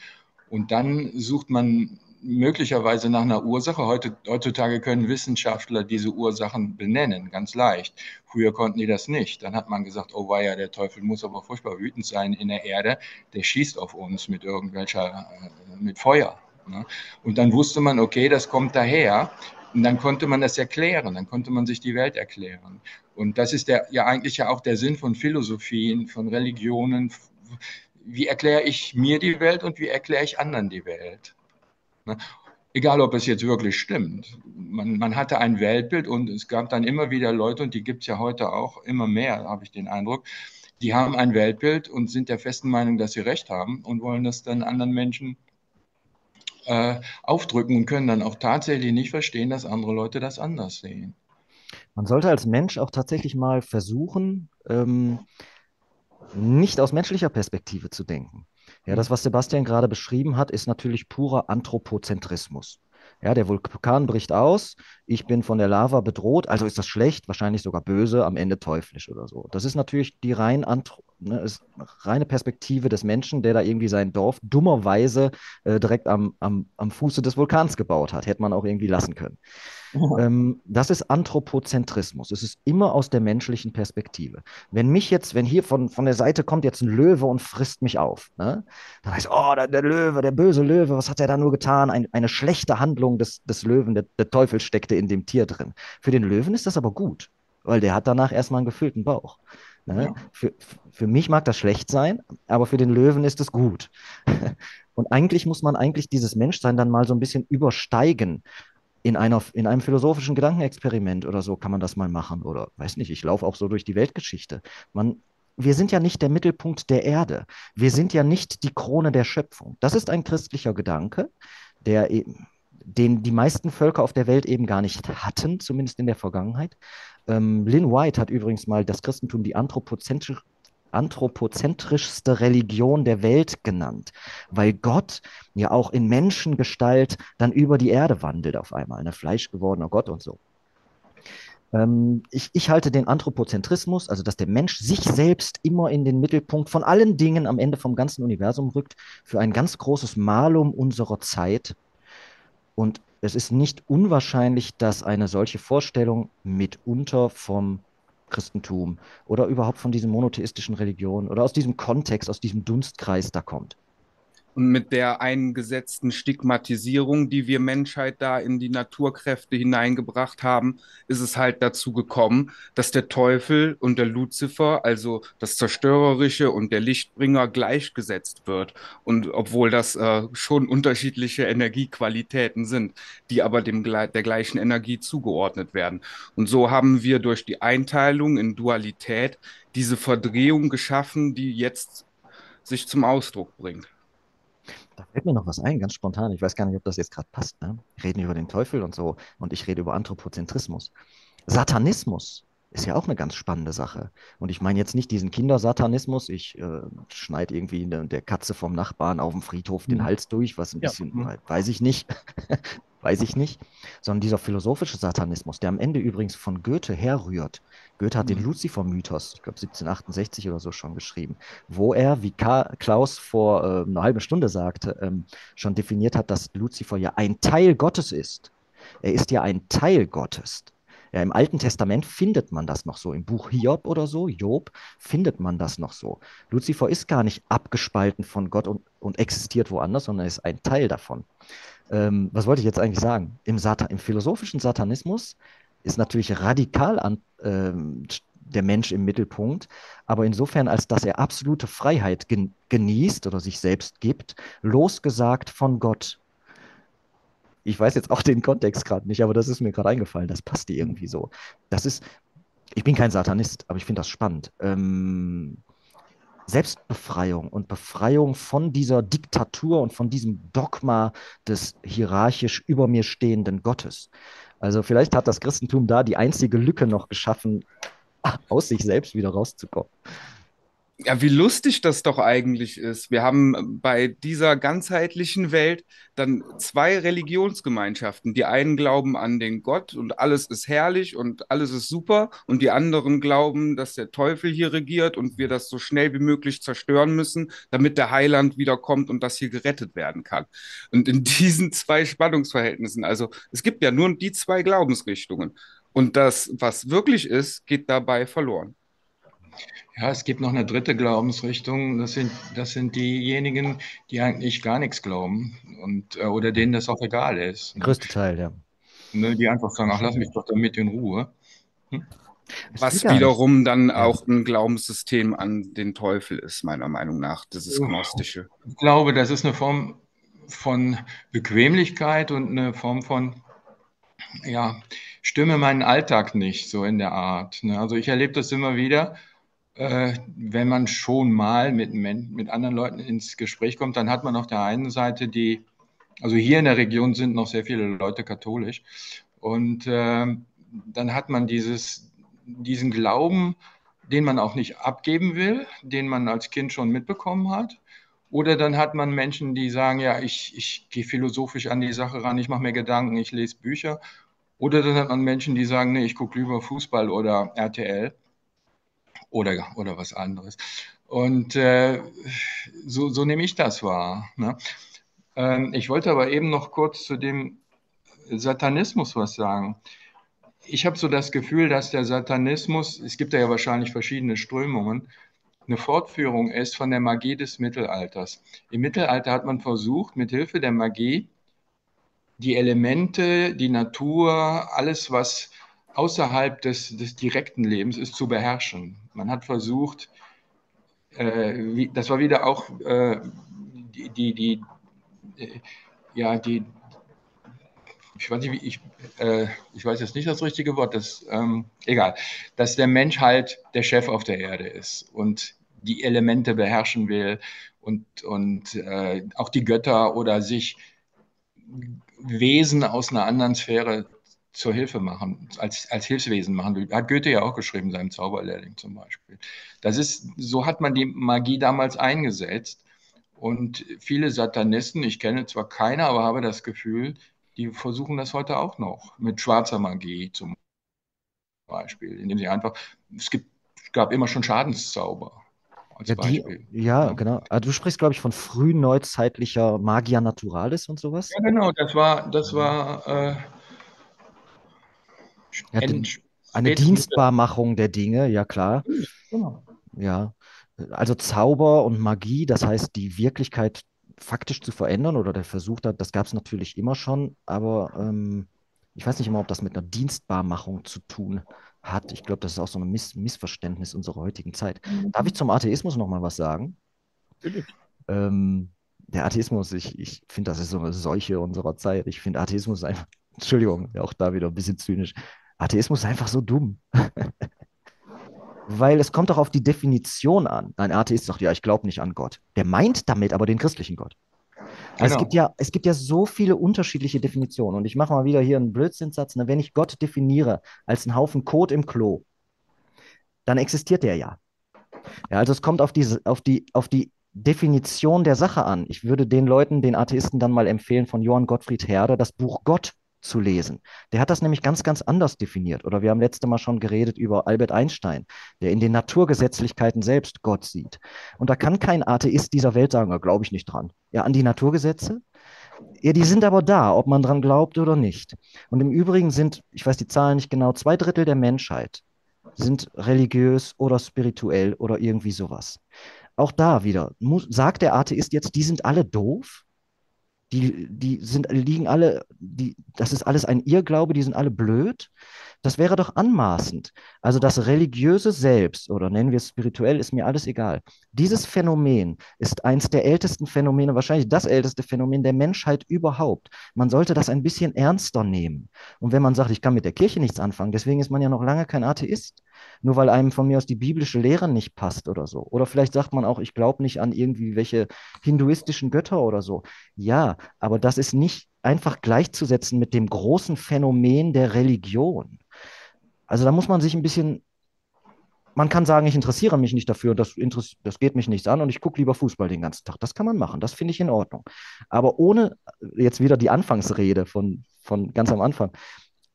Und dann sucht man möglicherweise nach einer Ursache. Heute, heutzutage können Wissenschaftler diese Ursachen benennen, ganz leicht. Früher konnten die das nicht. Dann hat man gesagt, oh weia, der Teufel muss aber furchtbar wütend sein in der Erde, der schießt auf uns mit irgendwelcher, äh, mit Feuer. Ne? Und dann wusste man, okay, das kommt daher. Und dann konnte man das erklären, dann konnte man sich die Welt erklären. Und das ist der, ja eigentlich ja auch der Sinn von Philosophien, von Religionen. Wie erkläre ich mir die Welt und wie erkläre ich anderen die Welt? Ne? Egal, ob es jetzt wirklich stimmt. Man, man, hatte ein Weltbild und es gab dann immer wieder Leute, und die gibt es ja heute auch immer mehr, habe ich den Eindruck, die haben ein Weltbild und sind der festen Meinung, dass sie recht haben und wollen das dann anderen Menschen äh, aufdrücken und können dann auch tatsächlich nicht verstehen, dass andere Leute das anders sehen. Man sollte als Mensch auch tatsächlich mal versuchen, ähm, nicht aus menschlicher Perspektive zu denken. Ja, das, was Sebastian gerade beschrieben hat, ist natürlich purer Anthropozentrismus. Ja, der Vulkan bricht aus, ich bin von der Lava bedroht, also ist das schlecht, wahrscheinlich sogar böse, am Ende teuflisch oder so. Das ist natürlich die rein ne, reine Perspektive des Menschen, der da irgendwie sein Dorf dummerweise äh, direkt am, am, am Fuße des Vulkans gebaut hat. Hätte man auch irgendwie lassen können. Ähm, das ist Anthropozentrismus. Es ist immer aus der menschlichen Perspektive. Wenn mich jetzt, wenn hier von, von der Seite kommt jetzt ein Löwe und frisst mich auf, ne? dann heißt, oh, der, der, Löwe, der böse Löwe, was hat er da nur getan? Ein, eine schlechte Handlung des, des Löwen, der, der Teufel steckte in dem Tier drin. Für den Löwen ist das aber gut, weil der hat danach erstmal einen gefüllten Bauch. Ne? Für, für mich mag das schlecht sein, aber für den Löwen ist es gut. Und eigentlich muss man eigentlich dieses Menschsein dann mal so ein bisschen übersteigen in, einer, in einem philosophischen Gedankenexperiment oder so kann man das mal machen. Oder weiß nicht, ich laufe auch so durch die Weltgeschichte. Man, wir sind ja nicht der Mittelpunkt der Erde. Wir sind ja nicht die Krone der Schöpfung. Das ist ein christlicher Gedanke, der eben, den die meisten Völker auf der Welt eben gar nicht hatten, zumindest in der Vergangenheit. Ähm, Lynn White hat übrigens mal das Christentum die anthropozentrische anthropozentrischste Religion der Welt genannt, weil Gott ja auch in Menschengestalt dann über die Erde wandelt auf einmal, ein ne? fleischgewordener Gott und so. Ähm, ich, ich halte den Anthropozentrismus, also dass der Mensch sich selbst immer in den Mittelpunkt von allen Dingen am Ende vom ganzen Universum rückt, für ein ganz großes Malum unserer Zeit. Und es ist nicht unwahrscheinlich, dass eine solche Vorstellung mitunter vom Christentum oder überhaupt von diesen monotheistischen Religionen oder aus diesem Kontext, aus diesem Dunstkreis da kommt. Und mit der eingesetzten Stigmatisierung, die wir Menschheit da in die Naturkräfte hineingebracht haben, ist es halt dazu gekommen, dass der Teufel und der Luzifer, also das Zerstörerische und der Lichtbringer, gleichgesetzt wird. Und obwohl das äh, schon unterschiedliche Energiequalitäten sind, die aber dem, der gleichen Energie zugeordnet werden. Und so haben wir durch die Einteilung in Dualität diese Verdrehung geschaffen, die jetzt sich zum Ausdruck bringt. Da fällt mir noch was ein, ganz spontan. Ich weiß gar nicht, ob das jetzt gerade passt. Ne? Wir reden über den Teufel und so und ich rede über Anthropozentrismus. Satanismus ist ja auch eine ganz spannende Sache. Und ich meine jetzt nicht diesen Kindersatanismus, ich äh, schneide irgendwie eine, der Katze vom Nachbarn auf dem Friedhof den mhm. Hals durch, was ein ja. bisschen, mhm. weiß ich nicht, weiß ich nicht, sondern dieser philosophische Satanismus, der am Ende übrigens von Goethe herrührt. Goethe hat mhm. den Lucifer-Mythos, ich glaube 1768 oder so schon geschrieben, wo er, wie Klaus vor äh, einer halben Stunde sagte, ähm, schon definiert hat, dass Lucifer ja ein Teil Gottes ist. Er ist ja ein Teil Gottes. Ja, Im Alten Testament findet man das noch so. Im Buch Hiob oder so, Job, findet man das noch so. Lucifer ist gar nicht abgespalten von Gott und, und existiert woanders, sondern ist ein Teil davon. Ähm, was wollte ich jetzt eigentlich sagen? Im, Satan Im philosophischen Satanismus ist natürlich radikal an, ähm, der Mensch im Mittelpunkt, aber insofern, als dass er absolute Freiheit gen genießt oder sich selbst gibt, losgesagt von Gott ich weiß jetzt auch den Kontext gerade nicht, aber das ist mir gerade eingefallen. Das passt dir irgendwie so. Das ist, ich bin kein Satanist, aber ich finde das spannend. Ähm, Selbstbefreiung und Befreiung von dieser Diktatur und von diesem Dogma des hierarchisch über mir stehenden Gottes. Also vielleicht hat das Christentum da die einzige Lücke noch geschaffen, aus sich selbst wieder rauszukommen. Ja, wie lustig das doch eigentlich ist. Wir haben bei dieser ganzheitlichen Welt dann zwei Religionsgemeinschaften. Die einen glauben an den Gott und alles ist herrlich und alles ist super. Und die anderen glauben, dass der Teufel hier regiert und wir das so schnell wie möglich zerstören müssen, damit der Heiland wiederkommt und das hier gerettet werden kann. Und in diesen zwei Spannungsverhältnissen, also es gibt ja nur die zwei Glaubensrichtungen. Und das, was wirklich ist, geht dabei verloren. Ja, es gibt noch eine dritte Glaubensrichtung. Das sind, das sind diejenigen, die eigentlich gar nichts glauben und, äh, oder denen das auch egal ist. Ne? Größte Teil, ja. Ne, die einfach sagen, ach, lass mich doch damit in Ruhe. Hm? Was wiederum dann ja. auch ein Glaubenssystem an den Teufel ist, meiner Meinung nach, Das ist Gnostische. Ich glaube, das ist eine Form von Bequemlichkeit und eine Form von, ja, stimme meinen Alltag nicht, so in der Art. Ne? Also ich erlebe das immer wieder, äh, wenn man schon mal mit, mit anderen Leuten ins Gespräch kommt, dann hat man auf der einen Seite die, also hier in der Region sind noch sehr viele Leute katholisch und äh, dann hat man dieses, diesen Glauben, den man auch nicht abgeben will, den man als Kind schon mitbekommen hat. Oder dann hat man Menschen, die sagen, ja, ich, ich gehe philosophisch an die Sache ran, ich mache mir Gedanken, ich lese Bücher. Oder dann hat man Menschen, die sagen, nee, ich gucke lieber Fußball oder RTL oder, oder was anderes. Und äh, so, so nehme ich das wahr. Ne? Ähm, ich wollte aber eben noch kurz zu dem Satanismus was sagen. Ich habe so das Gefühl, dass der Satanismus, es gibt ja wahrscheinlich verschiedene Strömungen, eine Fortführung ist von der Magie des Mittelalters. Im Mittelalter hat man versucht, mit Hilfe der Magie die Elemente, die Natur, alles, was außerhalb des, des direkten Lebens ist, zu beherrschen. Man hat versucht, äh, wie, das war wieder auch äh, die, die, die äh, ja, die, ich weiß nicht, ich, äh, ich weiß jetzt nicht das richtige Wort, das, ähm, egal, dass der Mensch halt der Chef auf der Erde ist und die Elemente beherrschen will und, und äh, auch die Götter oder sich Wesen aus einer anderen Sphäre zur Hilfe machen, als, als Hilfswesen machen. Hat Goethe ja auch geschrieben, seinem Zauberlehrling zum Beispiel. Das ist, so hat man die Magie damals eingesetzt. Und viele Satanisten, ich kenne zwar keine, aber habe das Gefühl, die versuchen das heute auch noch mit schwarzer Magie zum Beispiel, indem sie einfach, es gibt, gab immer schon Schadenszauber. Als Ja, die, Beispiel. ja, Ja. genau. Also du sprichst, glaube ich, von frühneuzeitlicher Magia Naturalis und sowas. Ja, genau, das war, das war äh, Ja, Eine Dienstbarmachung der Dinge, ja klar. Genau. Ja. Also Zauber und Magie, das heißt, die Wirklichkeit faktisch zu verändern oder der Versuch, da- das gab es natürlich immer schon, aber ähm, ich weiß nicht immer, ob das mit einer Dienstbarmachung zu tun hat. Ich glaube, das ist auch so ein Miss Missverständnis unserer heutigen Zeit. Darf ich zum Atheismus noch mal was sagen? Natürlich. Ähm, der Atheismus, ich, ich finde, das ist so eine Seuche unserer Zeit. Ich finde, Atheismus ist einfach, Entschuldigung, auch da wieder ein bisschen zynisch. Atheismus ist einfach so dumm. Weil es kommt doch auf die Definition an. Ein Atheist sagt, ja, ich glaube nicht an Gott. Der meint damit aber den christlichen Gott. Also es Genau. gibt ja, es gibt ja so viele unterschiedliche Definitionen. Und ich mache mal wieder hier einen Blödsinnsatz. Ne? Wenn ich Gott definiere als einen Haufen Kot im Klo, dann existiert der ja. Ja, also es kommt auf diese, auf die, auf die Definition der Sache an. Ich würde den Leuten, den Atheisten dann mal empfehlen, von Johann Gottfried Herder das Buch Gott zu lesen. Der hat das nämlich ganz, ganz anders definiert. Oder wir haben letzte Mal schon geredet über Albert Einstein, der in den Naturgesetzlichkeiten selbst Gott sieht. Und da kann kein Atheist dieser Welt sagen, glaube ich nicht dran. Ja, an die Naturgesetze? Ja, die sind aber da, ob man dran glaubt oder nicht. Und im Übrigen sind, ich weiß die Zahlen nicht genau, zwei Drittel der Menschheit sind religiös oder spirituell oder irgendwie sowas. Auch da wieder, muss, sagt der Atheist jetzt, die sind alle doof? Die, die sind, liegen alle, die, das ist alles ein Irrglaube, die sind alle blöd? Das wäre doch anmaßend. Also das religiöse Selbst oder nennen wir es spirituell, ist mir alles egal. Dieses Phänomen ist eins der ältesten Phänomene, wahrscheinlich das älteste Phänomen der Menschheit überhaupt. Man sollte das ein bisschen ernster nehmen. Und wenn man sagt, ich kann mit der Kirche nichts anfangen, deswegen ist man ja noch lange kein Atheist. Nur weil einem von mir aus die biblische Lehre nicht passt oder so. Oder vielleicht sagt man auch, ich glaube nicht an irgendwie welche hinduistischen Götter oder so. Ja, aber das ist nicht einfach gleichzusetzen mit dem großen Phänomen der Religion. Also da muss man sich ein bisschen, man kann sagen, ich interessiere mich nicht dafür, das, das geht mich nichts an und ich gucke lieber Fußball den ganzen Tag. Das kann man machen, das finde ich in Ordnung. Aber ohne, jetzt wieder die Anfangsrede von, von ganz am Anfang,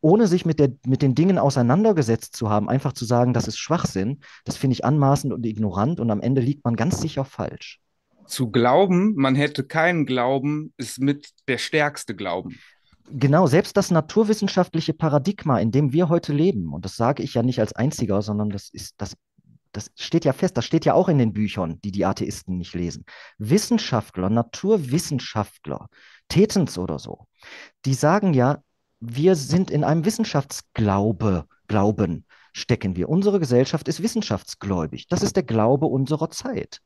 ohne sich mit, der, mit den Dingen auseinandergesetzt zu haben, einfach zu sagen, das ist Schwachsinn, das finde ich anmaßend und ignorant und am Ende liegt man ganz sicher falsch. Zu glauben, man hätte keinen Glauben, ist mit der stärkste Glauben. Genau, selbst das naturwissenschaftliche Paradigma, in dem wir heute leben, und das sage ich ja nicht als einziger, sondern das ist, das, das steht ja fest, das steht ja auch in den Büchern, die die Atheisten nicht lesen. Wissenschaftler, Naturwissenschaftler, Tetens oder so, die sagen ja, wir sind in einem Wissenschaftsglaube, Glauben stecken wir. Unsere Gesellschaft ist wissenschaftsgläubig. Das ist der Glaube unserer Zeit.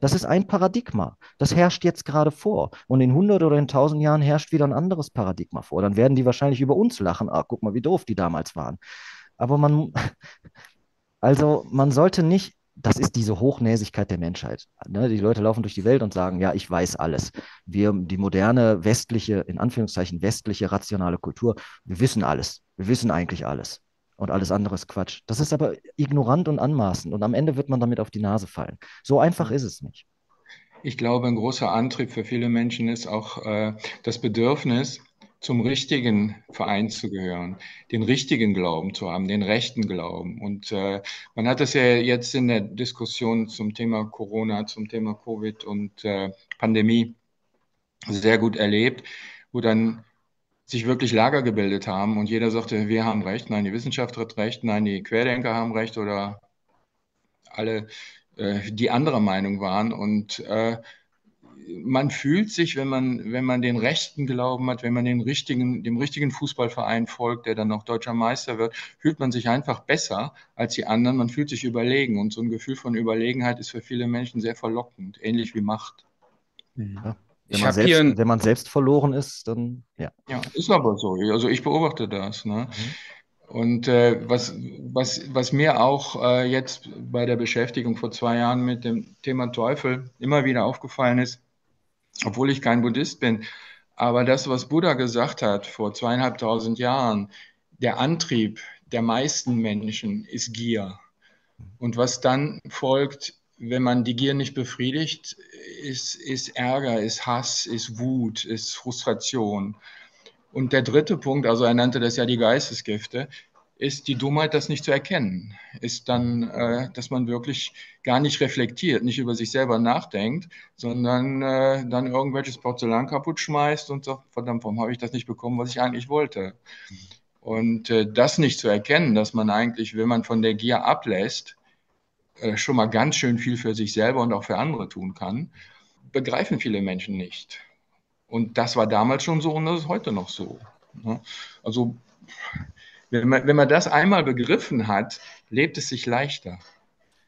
Das ist ein Paradigma. Das herrscht jetzt gerade vor. Und in 100 oder in 1000 Jahren herrscht wieder ein anderes Paradigma vor. Dann werden die wahrscheinlich über uns lachen. Ah, guck mal, wie doof die damals waren. Aber man, also man sollte nicht, das ist diese Hochnäsigkeit der Menschheit. Ne? Die Leute laufen durch die Welt und sagen, ja, ich weiß alles. Wir, die moderne westliche, in Anführungszeichen westliche rationale Kultur, wir wissen alles. Wir wissen eigentlich alles. Und alles andere ist Quatsch. Das ist aber ignorant und anmaßend. Und am Ende wird man damit auf die Nase fallen. So einfach ist es nicht. ich glaube, ein großer Antrieb für viele Menschen ist auch äh, das Bedürfnis, zum richtigen Verein zu gehören, den richtigen Glauben zu haben, den rechten Glauben. Und äh, man hat das ja jetzt in der Diskussion zum Thema Corona, zum Thema Covid und äh, Pandemie sehr gut erlebt, wo dann sich wirklich Lager gebildet haben und jeder sagte, wir haben recht, nein, die Wissenschaft hat recht, nein, die Querdenker haben recht oder alle, äh, die anderer Meinung waren. Und äh, man fühlt sich, wenn man, wenn man den rechten Glauben hat, wenn man den richtigen, dem richtigen Fußballverein folgt, der dann noch deutscher Meister wird, fühlt man sich einfach besser als die anderen. Man fühlt sich überlegen. Und so ein Gefühl von Überlegenheit ist für viele Menschen sehr verlockend, ähnlich wie Macht. Ja. Wenn, man selbst, ein... wenn man selbst verloren ist, dann ja. Ja, ist aber so. Also ich beobachte das. Ne? Mhm. Und äh, was, was, was mir auch äh, jetzt bei der Beschäftigung vor zwei Jahren mit dem Thema Teufel immer wieder aufgefallen ist, obwohl ich kein Buddhist bin, aber das, was Buddha gesagt hat vor zweieinhalbtausend Jahren, der Antrieb der meisten Menschen ist Gier. Und was dann folgt, wenn man die Gier nicht befriedigt, ist, ist Ärger, ist Hass, ist Wut, ist Frustration. Und der dritte Punkt, also er nannte das ja die Geistesgifte, ist die Dummheit, das nicht zu erkennen. Ist dann, äh, dass man wirklich gar nicht reflektiert, nicht über sich selber nachdenkt, sondern äh, dann irgendwelches Porzellan kaputt schmeißt und sagt, verdammt, warum habe ich das nicht bekommen, was ich eigentlich wollte? Und äh, das nicht zu erkennen, dass man eigentlich, wenn man von der Gier ablässt, äh, schon mal ganz schön viel für sich selber und auch für andere tun kann, begreifen viele Menschen nicht. Und das war damals schon so und das ist heute noch so. Ne? Also wenn man, wenn man das einmal begriffen hat, lebt es sich leichter.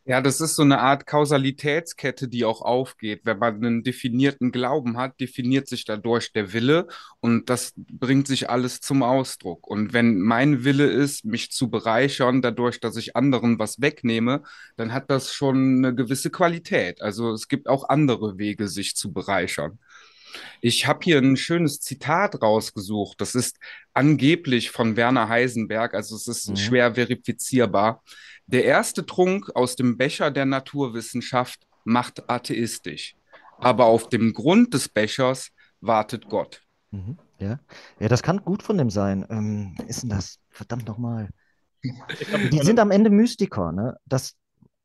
Ja, das ist so eine Art Kausalitätskette, die auch aufgeht. Wenn man einen definierten Glauben hat, definiert sich dadurch der Wille und das bringt sich alles zum Ausdruck. Und wenn mein Wille ist, mich zu bereichern, dadurch, dass ich anderen was wegnehme, dann hat das schon eine gewisse Qualität. Also es gibt auch andere Wege, sich zu bereichern. Ich habe hier ein schönes Zitat rausgesucht. Das ist angeblich von Werner Heisenberg, also es ist mhm. schwer verifizierbar. Der erste Trunk aus dem Becher der Naturwissenschaft macht atheistisch, aber auf dem Grund des Bechers wartet Gott. Mhm, ja. ja, das kann gut von dem sein. Ähm, ist denn das? Verdammt nochmal. Die sind am Ende Mystiker, ne? Das,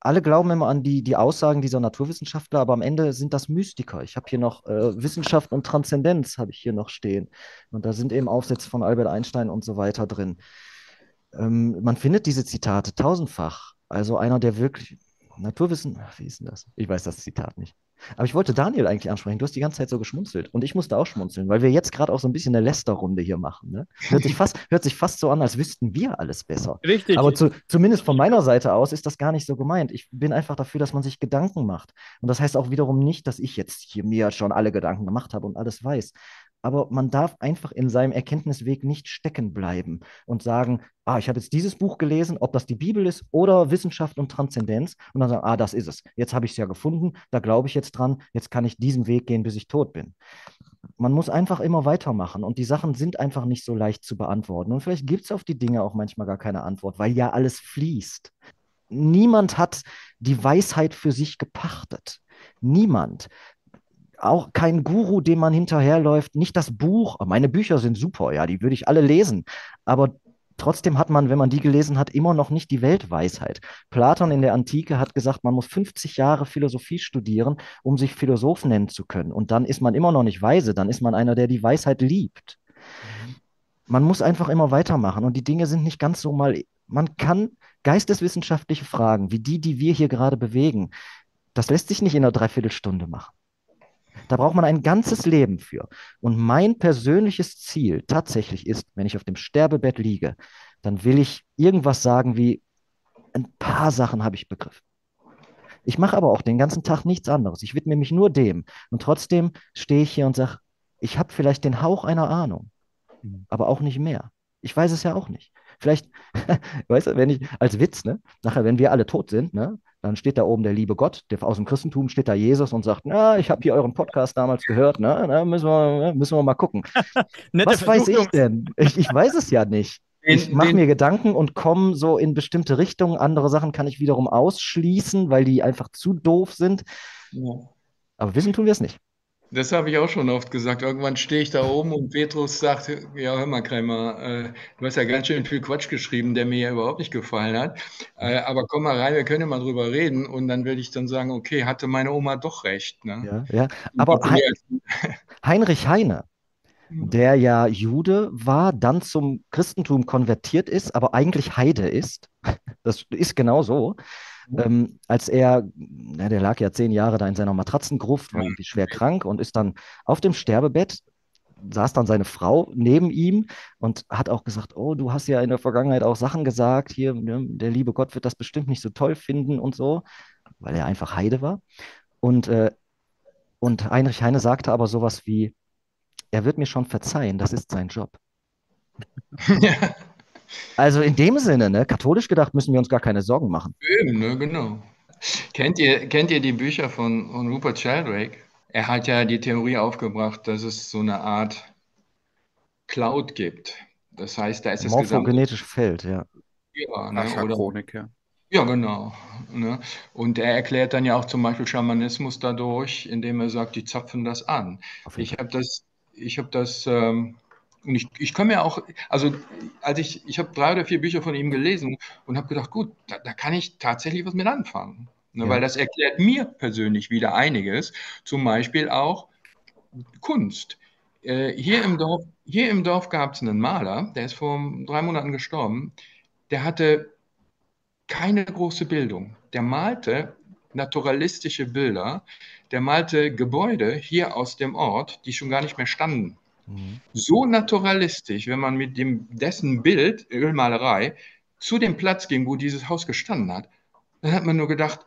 alle glauben immer an die, die Aussagen dieser Naturwissenschaftler, aber am Ende sind das Mystiker. Ich habe hier noch äh, Wissenschaft und Transzendenz, habe ich hier noch stehen. Und da sind eben Aufsätze von Albert Einstein und so weiter drin. Ähm, man findet diese Zitate tausendfach. Also einer, der wirklich Naturwissen, wie ist denn das? Ich weiß das Zitat nicht. Aber ich wollte Daniel eigentlich ansprechen. Du hast die ganze Zeit so geschmunzelt. Und ich musste auch schmunzeln, weil wir jetzt gerade auch so ein bisschen eine Lästerrunde hier machen. Ne? Hört, sich fast, hört sich fast so an, als wüssten wir alles besser. Richtig. Aber zu, zumindest von meiner Seite aus ist das gar nicht so gemeint. Ich bin einfach dafür, dass man sich Gedanken macht. Und das heißt auch wiederum nicht, dass ich jetzt hier mir schon alle Gedanken gemacht habe und alles weiß aber man darf einfach in seinem Erkenntnisweg nicht stecken bleiben und sagen, ah, ich habe jetzt dieses Buch gelesen, ob das die Bibel ist oder Wissenschaft und Transzendenz und dann sagen, ah, das ist es. Jetzt habe ich es ja gefunden, da glaube ich jetzt dran, jetzt kann ich diesen Weg gehen, bis ich tot bin. Man muss einfach immer weitermachen und die Sachen sind einfach nicht so leicht zu beantworten. Und vielleicht gibt es auf die Dinge auch manchmal gar keine Antwort, weil ja alles fließt. Niemand hat die Weisheit für sich gepachtet. Niemand auch kein Guru, dem man hinterherläuft, nicht das Buch. Meine Bücher sind super, ja, die würde ich alle lesen. Aber trotzdem hat man, wenn man die gelesen hat, immer noch nicht die Weltweisheit. Platon in der Antike hat gesagt, man muss 50 Jahre Philosophie studieren, um sich Philosoph nennen zu können. Und dann ist man immer noch nicht weise, dann ist man einer, der die Weisheit liebt. Man muss einfach immer weitermachen und die Dinge sind nicht ganz so mal, man kann geisteswissenschaftliche Fragen, wie die, die wir hier gerade bewegen, das lässt sich nicht in einer Dreiviertelstunde machen. Da braucht man ein ganzes Leben für. Und mein persönliches Ziel tatsächlich ist, wenn ich auf dem Sterbebett liege, dann will ich irgendwas sagen wie, ein paar Sachen habe ich begriffen. Ich mache aber auch den ganzen Tag nichts anderes. Ich widme mich nur dem. Und trotzdem stehe ich hier und sage, ich habe vielleicht den Hauch einer Ahnung, mhm. aber auch nicht mehr. Ich weiß es ja auch nicht. Vielleicht, weißt du, wenn ich als Witz, ne, nachher, wenn wir alle tot sind, ne, dann steht da oben der liebe Gott, der aus dem Christentum steht da Jesus und sagt, na, ich habe hier euren Podcast damals gehört, ne? Na, müssen, wir, müssen wir mal gucken. Was weiß ich denn? Ich, ich weiß es ja nicht. Ich mache mir Gedanken und komme so in bestimmte Richtungen. Andere Sachen kann ich wiederum ausschließen, weil die einfach zu doof sind. Ja. Aber wissen tun wir es nicht. Das habe ich auch schon oft gesagt. Irgendwann stehe ich da oben und Petrus sagt, ja, hör mal, Krämer, äh, du hast ja ganz schön viel Quatsch geschrieben, der mir ja überhaupt nicht gefallen hat. Äh, aber komm mal rein, wir können ja mal drüber reden. Und dann werde ich dann sagen, okay, hatte meine Oma doch recht. Ne? Ja, ja. Aber Hein Heinrich Heine, der ja Jude war, dann zum Christentum konvertiert ist, aber eigentlich Heide ist. Das ist genau so. Ähm, als er, na, der lag ja zehn Jahre da in seiner Matratzengruft, war irgendwie schwer krank und ist dann auf dem Sterbebett, saß dann seine Frau neben ihm und hat auch gesagt, oh, du hast ja in der Vergangenheit auch Sachen gesagt, hier, ne, der liebe Gott wird das bestimmt nicht so toll finden und so, weil er einfach Heide war. Und, äh, und Heinrich Heine sagte aber sowas wie, er wird mir schon verzeihen, das ist sein Job. Ja. Also in dem Sinne, ne, katholisch gedacht, müssen wir uns gar keine Sorgen machen. Eben, ne, genau. Kennt ihr, kennt ihr die Bücher von, von Rupert Sheldrake? Er hat ja die Theorie aufgebracht, dass es so eine Art Cloud gibt. Das heißt, da ist das Morphogenetische Feld, ja. Ja, ne, Chronik, ja. Ja, genau. Ne? Und er erklärt dann ja auch zum Beispiel Schamanismus dadurch, indem er sagt, die zapfen das an. Ich habe das, ich habe das ähm, und ich, ich kann mir auch, also als ich, ich habe drei oder vier Bücher von ihm gelesen und habe gedacht, gut, da, da, kann ich tatsächlich was mit anfangen. Ne, ja. Weil das erklärt mir persönlich wieder einiges. Zum Beispiel auch Kunst. Äh, hier im Dorf, hier im Dorf gab es einen Maler, der ist vor drei Monaten gestorben. Der hatte keine große Bildung. Der malte naturalistische Bilder. Der malte Gebäude hier aus dem Ort, die schon gar nicht mehr standen. Mhm. So naturalistisch, wenn man mit dem, dessen Bild, Ölmalerei, zu dem Platz ging, wo dieses Haus gestanden hat, dann hat man nur gedacht,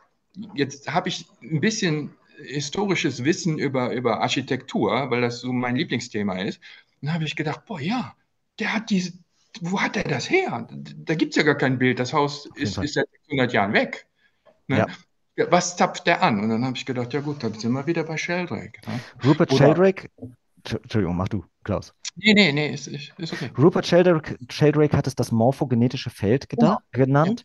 jetzt habe ich ein bisschen historisches Wissen über, über Architektur, weil das so mein Lieblingsthema ist. Dann habe ich gedacht, boah, ja, der hat diese, wo hat er das her? Da gibt es ja gar kein Bild. Das Haus ist, ist seit 600 Jahren weg. Ne? Ja. Was zapft der an? Und dann habe ich gedacht, ja gut, dann sind wir wieder bei Sheldrake. Ne? Rupert Sheldrake Entschuldigung, mach du, Klaus. Nee, nee, nee, ist, ist okay. Rupert Sheldrake, Sheldrake hat es das morphogenetische Feld oh. genannt.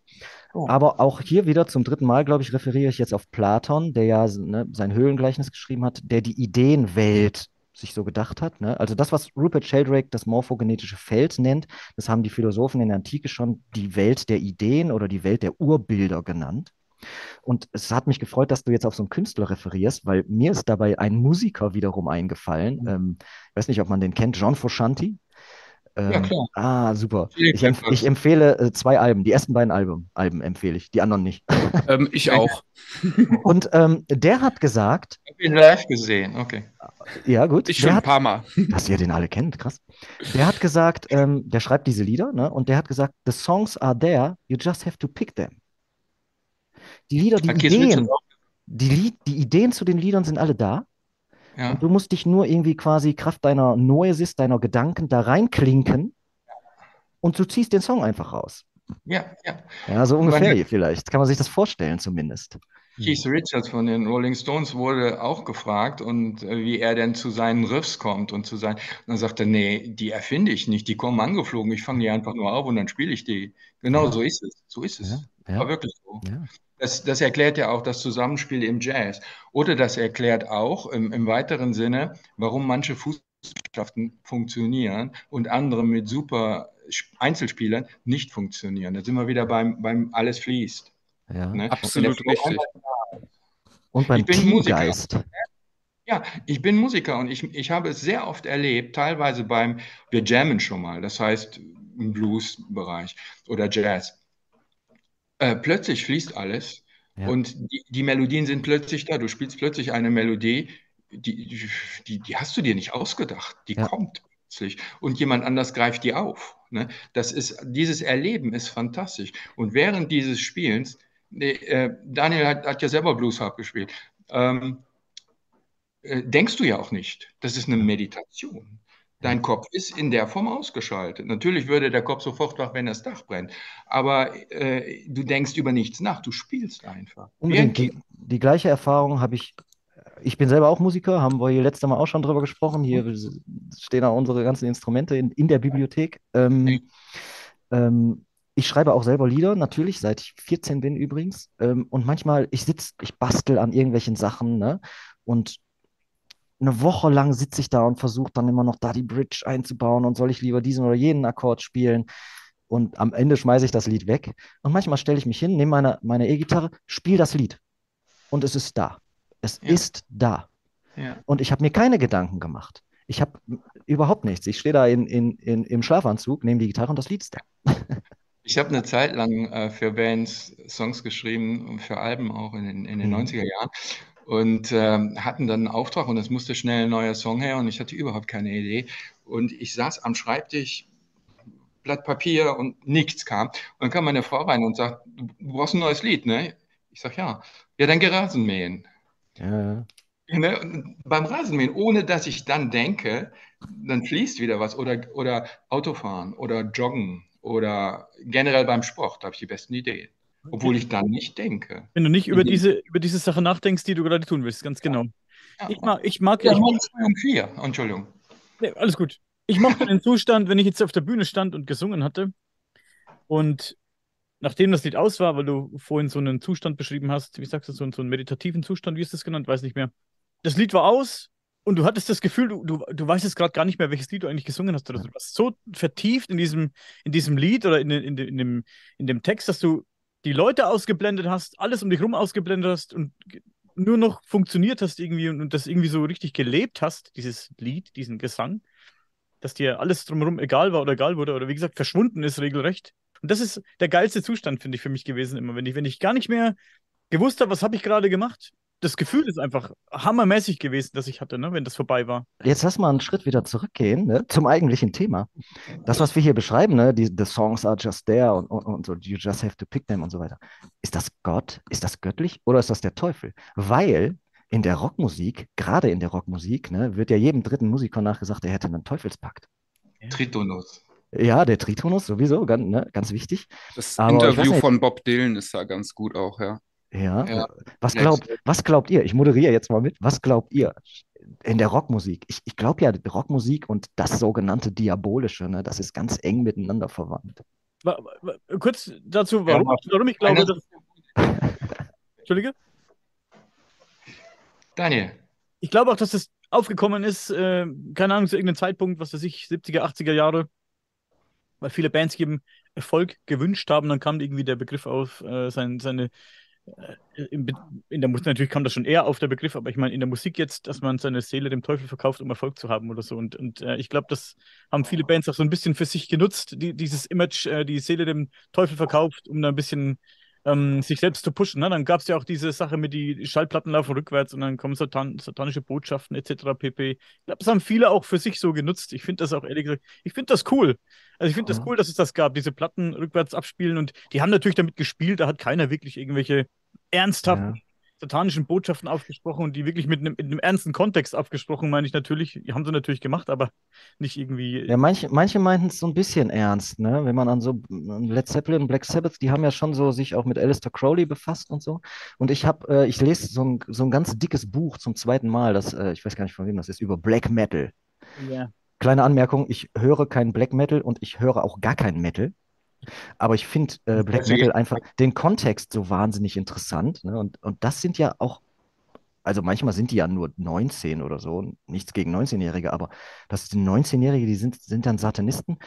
Oh. Aber auch hier wieder zum dritten Mal, glaube ich, referiere ich jetzt auf Platon, der ja ne, sein Höhlengleichnis geschrieben hat, der die Ideenwelt sich so gedacht hat. Ne? Also das, was Rupert Sheldrake das morphogenetische Feld nennt, das haben die Philosophen in der Antike schon die Welt der Ideen oder die Welt der Urbilder genannt. Und es hat mich gefreut, dass du jetzt auf so einen Künstler referierst, weil mir ist dabei ein Musiker wiederum eingefallen. Mhm. Ähm, ich weiß nicht, ob man den kennt, John Frusciante. Ähm, ja, klar. Ah, super. Ich, empf ich empfehle äh, zwei Alben. Die ersten beiden Alben, Alben empfehle ich, die anderen nicht. Ähm, ich auch. Und ähm, der hat gesagt. Ich habe ihn live gesehen, okay. Ja, gut. Ich schon ein paar Mal. Dass ihr den alle kennt, krass. Der hat gesagt, ähm, der schreibt diese Lieder, ne? Und der hat gesagt, the songs are there, you just have to pick them. Die Lieder, die okay, Ideen, die, die Ideen zu den Liedern sind alle da. Ja. Und du musst dich nur irgendwie quasi Kraft deiner Noesis, deiner Gedanken da reinklinken und du ziehst den Song einfach raus. Ja, ja. Ja, so ungefähr hier vielleicht. Kann man sich das vorstellen zumindest. Keith Richards von den Rolling Stones wurde auch gefragt und äh, wie er denn zu seinen Riffs kommt und zu seinen. Und dann sagte er, nee, die erfinde ich nicht, die kommen angeflogen, ich fange die einfach nur auf und dann spiele ich die. Genau ja. so ist es. So ist es. Ja, ja. War wirklich so. Ja. Das, das, erklärt ja auch das Zusammenspiel im Jazz. Oder das erklärt auch im, im weiteren Sinne, warum manche Fußballmannschaften funktionieren und andere mit super Einzelspielern nicht funktionieren. Da sind wir wieder beim, beim alles fließt. Ja, ne? absolut richtig. Und beim Teamgeist. Ja, ich bin Musiker und ich, ich habe es sehr oft erlebt, teilweise beim, wir jammen schon mal, das heißt im Blues-Bereich oder Jazz äh, plötzlich fließt alles ja. und die, die, Melodien sind plötzlich da. Du spielst plötzlich eine Melodie, die, die, die hast du dir nicht ausgedacht. Die ja. kommt plötzlich und jemand anders greift die auf. Ne? Das ist, dieses Erleben ist fantastisch. Und während dieses Spielens, äh, Daniel hat, hat, ja selber Blues Harp gespielt, ähm, äh, denkst du ja auch nicht. Das ist eine Meditation. Dein Kopf ist in der Form ausgeschaltet. Natürlich würde der Kopf sofort wach, wenn das Dach brennt. Aber äh, du denkst über nichts nach, du spielst einfach. Unbedingt. Die, die gleiche Erfahrung habe ich. Ich bin selber auch Musiker, haben wir hier letztes Mal auch schon drüber gesprochen. Hier stehen auch unsere ganzen Instrumente in, in der Bibliothek. Ähm, ähm, ich schreibe auch selber Lieder, natürlich, seit ich 14 bin übrigens. Ähm, und manchmal, ich sitze, ich bastel an irgendwelchen Sachen, ne? Und eine Woche lang sitze ich da und versuche dann immer noch da die Bridge einzubauen und soll ich lieber diesen oder jenen Akkord spielen. Und am Ende schmeiße ich das Lied weg. Und manchmal stelle ich mich hin, nehme meine, meine E-Gitarre, spiele das Lied. Und es ist da. Es Ja. ist da. Ja. Und ich habe mir keine Gedanken gemacht. Ich habe überhaupt nichts. Ich stehe da in, in, in, im Schlafanzug, nehme die Gitarre und das Lied ist da. Ich habe eine Zeit lang äh, für Bands Songs geschrieben und für Alben auch in den, in den Mhm. 90er Jahren und ähm, hatten dann einen Auftrag und es musste schnell ein neuer Song her und ich hatte überhaupt keine Idee. Und ich saß am Schreibtisch, Blatt Papier und nichts kam. Und dann kam meine Frau rein und sagt, du brauchst ein neues Lied, ne? Ich sag, ja. Ja, dann geh Rasenmähen. Ja, Ne? Beim Rasenmähen, ohne dass ich dann denke, dann fließt wieder was. Oder, oder Autofahren oder Joggen oder generell beim Sport, da habe ich die besten Ideen. Obwohl ich dann nicht denke. Wenn du nicht über diese, über diese Sache nachdenkst, die du gerade tun willst, ganz genau. Ja, Ich mag, ich mag, ja ich, morgens früh um vier. Entschuldigung. Nee, alles gut. Ich mochte den Zustand, wenn ich jetzt auf der Bühne stand und gesungen hatte und nachdem das Lied aus war, weil du vorhin so einen Zustand beschrieben hast, wie sagst du, so, einen- so einen meditativen Zustand, wie ist das genannt? Weiß nicht mehr. Das Lied war aus und du hattest das Gefühl, du, du, du weißt jetzt gerade gar nicht mehr, welches Lied du eigentlich gesungen hast oder so. Du warst so vertieft in diesem, in diesem Lied oder in, in, in, dem, in dem Text, dass du die Leute ausgeblendet hast, alles um dich rum ausgeblendet hast und nur noch funktioniert hast irgendwie und, und das irgendwie so richtig gelebt hast, dieses Lied, diesen Gesang dass dir alles drumherum egal war oder egal wurde oder wie gesagt verschwunden ist regelrecht. Und das ist der geilste Zustand, finde ich, für mich gewesen immer, wenn ich, wenn ich gar nicht mehr gewusst habe, was habe ich gerade gemacht. Das Gefühl ist einfach hammermäßig gewesen, das ich hatte, ne, wenn das vorbei war. Jetzt lass mal einen Schritt wieder zurückgehen ne, zum eigentlichen Thema. Das, was wir hier beschreiben, ne, die the songs are just there und, und, und so, you just have to pick them und so weiter. Ist das Gott? Ist das göttlich oder ist das der Teufel? Weil in der Rockmusik, gerade in der Rockmusik, ne, wird ja jedem dritten Musiker nachgesagt, er hätte einen Teufelspakt. Tritonus. Ja, der Tritonus sowieso, ganz, ne, ganz wichtig. Das Aber Interview nicht. von Bob Dylan ist da ganz gut auch, ja. Ja. Ja. Was glaubt, was glaubt ihr? Ich moderiere jetzt mal mit. Was glaubt ihr in der Rockmusik? Ich, ich glaube ja, die Rockmusik und das sogenannte Diabolische, ne, das ist ganz eng miteinander verwandt. Wa- wa- Kurz dazu, warum, Ja, warum ich glaube, dass. Entschuldige? Daniel. Ich glaube auch, dass das aufgekommen ist, äh, keine Ahnung, zu irgendeinem Zeitpunkt, was weiß ich, 70er, 80er Jahre, weil viele Bands eben Erfolg gewünscht haben, dann kam irgendwie der Begriff auf, äh, sein, seine, in, Be- in der Musik, natürlich kam das schon eher auf der Begriff, aber ich meine in der Musik jetzt, dass man seine Seele dem Teufel verkauft, um Erfolg zu haben oder so. Und, und äh, ich glaube, das haben viele Bands auch so ein bisschen für sich genutzt, die, dieses Image, äh, die Seele dem Teufel verkauft, um da ein bisschen ähm, sich selbst zu pushen. Ne? Dann gab es ja auch diese Sache mit die Schallplatten laufen rückwärts und dann kommen satan satanische Botschaften etc. pp. Ich glaube, das haben viele auch für sich so genutzt. Ich finde das auch ehrlich gesagt, ich finde das cool. Also ich finde das Ja. cool, dass es das gab, diese Platten rückwärts abspielen und die haben natürlich damit gespielt, da hat keiner wirklich irgendwelche ernsthaften Ja. Satanischen Botschaften aufgesprochen und die wirklich mit einem, mit einem ernsten Kontext aufgesprochen, meine ich natürlich. Die haben sie natürlich gemacht, aber nicht irgendwie. Ja, manche, manche meinten es so ein bisschen ernst, ne? Wenn man an so Led Zeppelin, Black Sabbath, die haben ja schon so sich auch mit Aleister Crowley befasst und so. Und ich habe, äh, ich lese so ein, so ein ganz dickes Buch zum zweiten Mal, das, äh, ich weiß gar nicht von wem das ist, über Black Metal. Ja. Kleine Anmerkung, ich höre keinen Black Metal und ich höre auch gar keinen Metal. Aber ich finde äh, Black Deswegen- Metal einfach den Kontext so wahnsinnig interessant. Ne? Und, und das sind ja auch, also manchmal sind die ja nur 19 oder so, nichts gegen 19-Jährige, aber das sind 19-Jährige, die sind, sind dann Satanisten,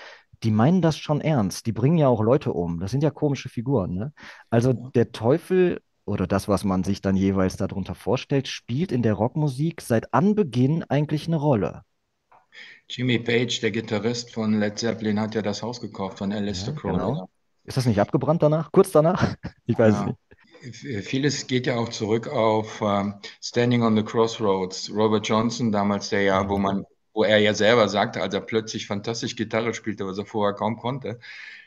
die meinen das schon ernst. Die bringen ja auch Leute um. Das sind ja komische Figuren. Ne? Also der Teufel oder das, was man sich dann jeweils darunter vorstellt, spielt in der Rockmusik seit Anbeginn eigentlich eine Rolle. Jimmy Page, der Gitarrist von Led Zeppelin, hat ja das Haus gekauft von Aleister Ja, Crowley. genau. Ist das nicht abgebrannt danach? Kurz danach? Ich weiß es Ja. nicht. Vieles geht ja auch zurück auf ähm, Standing on the Crossroads. Robert Johnson, damals der ja, wo man, wo er ja selber sagte, als er plötzlich fantastisch Gitarre spielte, was er vorher kaum konnte,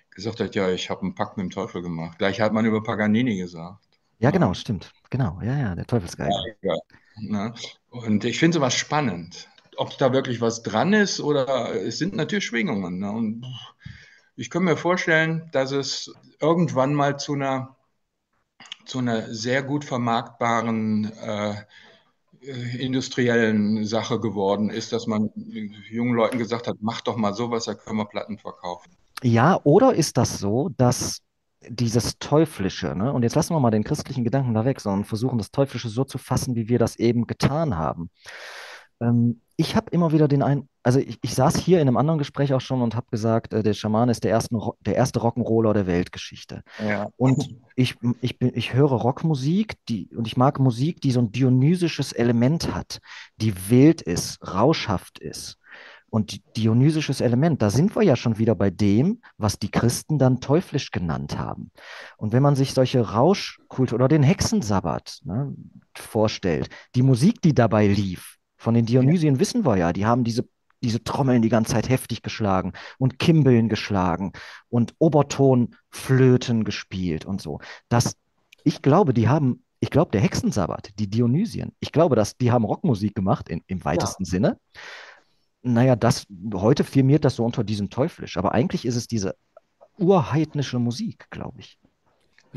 gesagt hat, ja, ich habe einen Pakt mit dem Teufel gemacht. Gleich hat man über Paganini gesagt. Ja, genau, stimmt. Genau, ja, ja, der Teufelsgeiger. Ne? Und ich finde sowas spannend. Ob da wirklich was dran ist oder es sind natürlich Schwingungen. Ne? Und ich kann mir vorstellen, dass es irgendwann mal zu einer, zu einer sehr gut vermarktbaren äh, industriellen Sache geworden ist, dass man jungen Leuten gesagt hat, mach doch mal sowas, da können wir Platten verkaufen. Ja, oder ist das so, dass dieses Teuflische, ne? Und jetzt lassen wir mal den christlichen Gedanken da weg, sondern versuchen das Teuflische so zu fassen, wie wir das eben getan haben. Ähm, ich habe immer wieder den ein, also ich, ich saß hier in einem anderen Gespräch auch schon und habe gesagt, äh, der Schamane ist der, ersten, der erste Rock'n'Roller der Weltgeschichte. Ja. Und ich, ich, bin, ich höre Rockmusik, die, und ich mag Musik, die so ein dionysisches Element hat, die wild ist, rauschhaft ist. Und di- dionysisches Element, da sind wir ja schon wieder bei dem, was die Christen dann teuflisch genannt haben. Und wenn man sich solche Rauschkultur oder den Hexensabbat ne, vorstellt, die Musik, die dabei lief, von den Dionysien wissen wir ja, die haben diese, diese Trommeln die ganze Zeit heftig geschlagen und Kimbeln geschlagen und Obertonflöten gespielt und so. Das, ich glaube, die haben, ich glaube, der Hexensabbat, die Dionysien, ich glaube, dass die haben Rockmusik gemacht in, im weitesten Sinne. Naja, das, heute firmiert das so unter diesem Teuflisch, aber eigentlich ist es diese urheidnische Musik, glaube ich.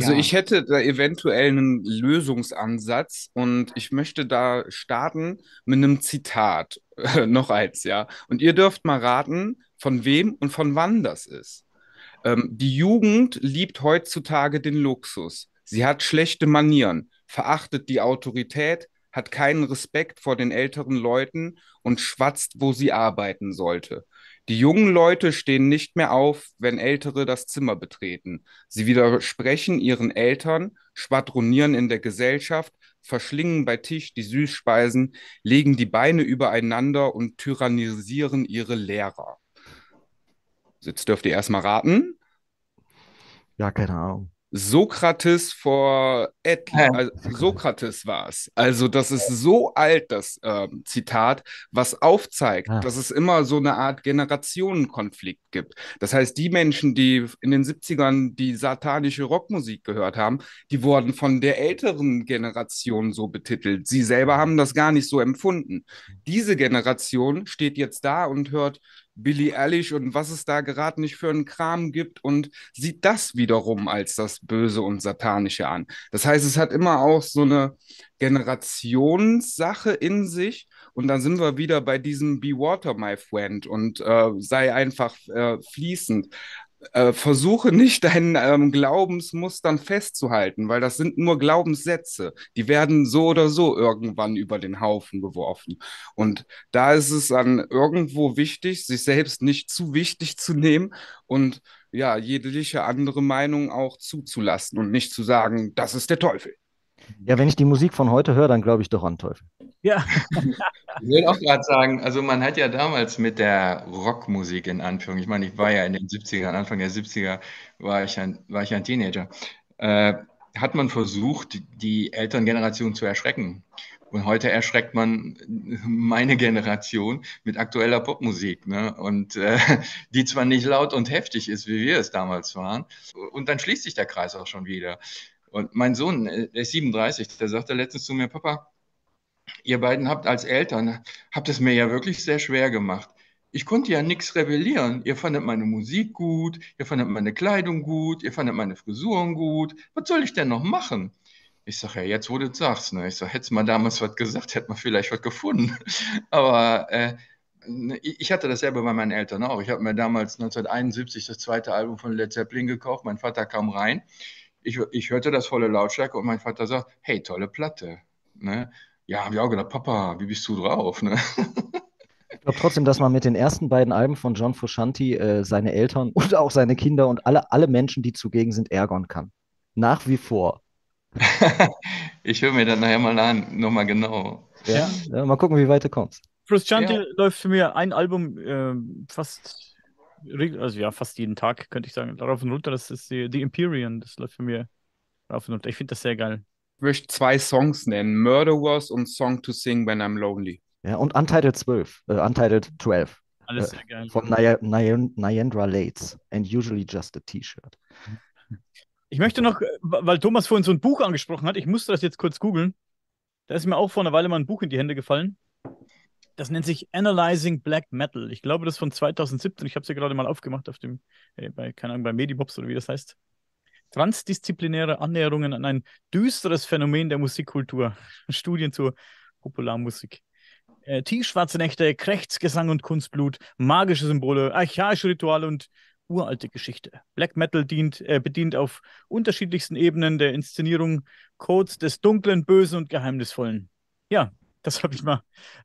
Also Ja. ich hätte da eventuell einen Lösungsansatz und ich möchte da starten mit einem Zitat, noch eins, ja. Und ihr dürft mal raten, von wem und von wann das ist. Ähm, die Jugend liebt heutzutage den Luxus. Sie hat schlechte Manieren, verachtet die Autorität, hat keinen Respekt vor den älteren Leuten und schwatzt, wo sie arbeiten sollte. Die jungen Leute stehen nicht mehr auf, wenn Ältere das Zimmer betreten. Sie widersprechen ihren Eltern, schwadronieren in der Gesellschaft, verschlingen bei Tisch die Süßspeisen, legen die Beine übereinander und tyrannisieren ihre Lehrer. Jetzt dürft ihr erstmal raten. Ja, keine Ahnung. Sokrates vor et also Sokrates war es. Also das ist so alt, das ähm, Zitat, was aufzeigt, Ah. dass es immer so eine Art Generationenkonflikt gibt. Das heißt, die Menschen, die in den 70ern die satanische Rockmusik gehört haben, die wurden von der älteren Generation so betitelt. Sie selber haben das gar nicht so empfunden. Diese Generation steht jetzt da und hört Billie Eilish und was es da gerade nicht für einen Kram gibt und sieht das wiederum als das Böse und Satanische an. Das heißt, es hat immer auch so eine Generationssache in sich und dann sind wir wieder bei diesem Be Water, my friend und äh, sei einfach äh, fließend. Äh, versuche nicht deinen ähm, Glaubensmustern festzuhalten, weil das sind nur Glaubenssätze. Die werden so oder so irgendwann über den Haufen geworfen. Und da ist es dann irgendwo wichtig, sich selbst nicht zu wichtig zu nehmen und ja, jegliche andere Meinung auch zuzulassen und nicht zu sagen, das ist der Teufel. Ja, wenn ich die Musik von heute höre, dann glaube ich doch an Teufel. Ja, Ich will auch gerade sagen, also man hat ja damals mit der Rockmusik in Anführung, ich meine, ich war ja in den 70ern, Anfang der 70er war ich ein, war ich ein Teenager, äh, hat man versucht, die Elterngeneration zu erschrecken. Und heute erschreckt man meine Generation mit aktueller Popmusik, ne? Und äh, die zwar nicht laut und heftig ist, wie wir es damals waren. Und dann schließt sich der Kreis auch schon wieder. Und mein Sohn, äh, der ist 37, der sagte letztens zu mir, Papa, ihr beiden habt als Eltern, habt es mir ja wirklich sehr schwer gemacht. Ich konnte ja nichts rebellieren. Ihr fandet meine Musik gut, ihr fandet meine Kleidung gut, ihr fandet meine Frisuren gut. Was soll ich denn noch machen? Ich sage, ja, jetzt wo du sagst, ne? Ich sage, hättest mal damals was gesagt, hätte man vielleicht was gefunden. Aber äh, ne, ich ich hatte dasselbe bei meinen Eltern auch. Ich habe mir damals 1971 das zweite Album von Led Zeppelin gekauft. Mein Vater kam rein. Ich, ich hörte das volle Lautstärke und mein Vater sagt, hey, tolle Platte. Ne? Ja, habe ich auch gedacht, Papa, wie bist du drauf? Ne? Ich glaube trotzdem, dass man mit den ersten beiden Alben von John Frusciante äh, seine Eltern und auch seine Kinder und alle, alle Menschen, die zugegen sind, ärgern kann. Nach wie vor. Ich höre mir das nachher mal an, nochmal genau. Ja? Ja, mal gucken, wie weit du kommst. Frusciante Ja. läuft für mich ein Album ähm, fast, also ja, fast jeden Tag, könnte ich sagen. Rauf und runter, das ist die, die Empyrean, das läuft für mich rauf und runter. Ich finde das sehr geil. Ich möchte zwei Songs nennen: Murderers und Song to Sing When I'm Lonely. Ja, und Untitled 12, äh, Untitled 12 Alles Äh, sehr geil. von Nya- Nya- Nyandra Lates and usually just a T-Shirt. Ich möchte noch, weil Thomas vorhin so ein Buch angesprochen hat, ich musste das jetzt kurz googeln. Da ist mir auch vor einer Weile mal ein Buch in die Hände gefallen. Das nennt sich Analyzing Black Metal. Ich glaube, das ist von 2017. Ich habe es ja gerade mal aufgemacht auf dem, äh, bei, keine Ahnung, bei Medibops oder wie das heißt. Transdisziplinäre Annäherungen an ein düsteres Phänomen der Musikkultur. Studien zur Popularmusik. Äh, tiefschwarze Nächte, Krechtsgesang und Kunstblut, magische Symbole, archaische Rituale und uralte Geschichte. Black Metal dient, äh, bedient auf unterschiedlichsten Ebenen der Inszenierung Codes des Dunklen, Bösen und Geheimnisvollen. Ja, das habe ich mal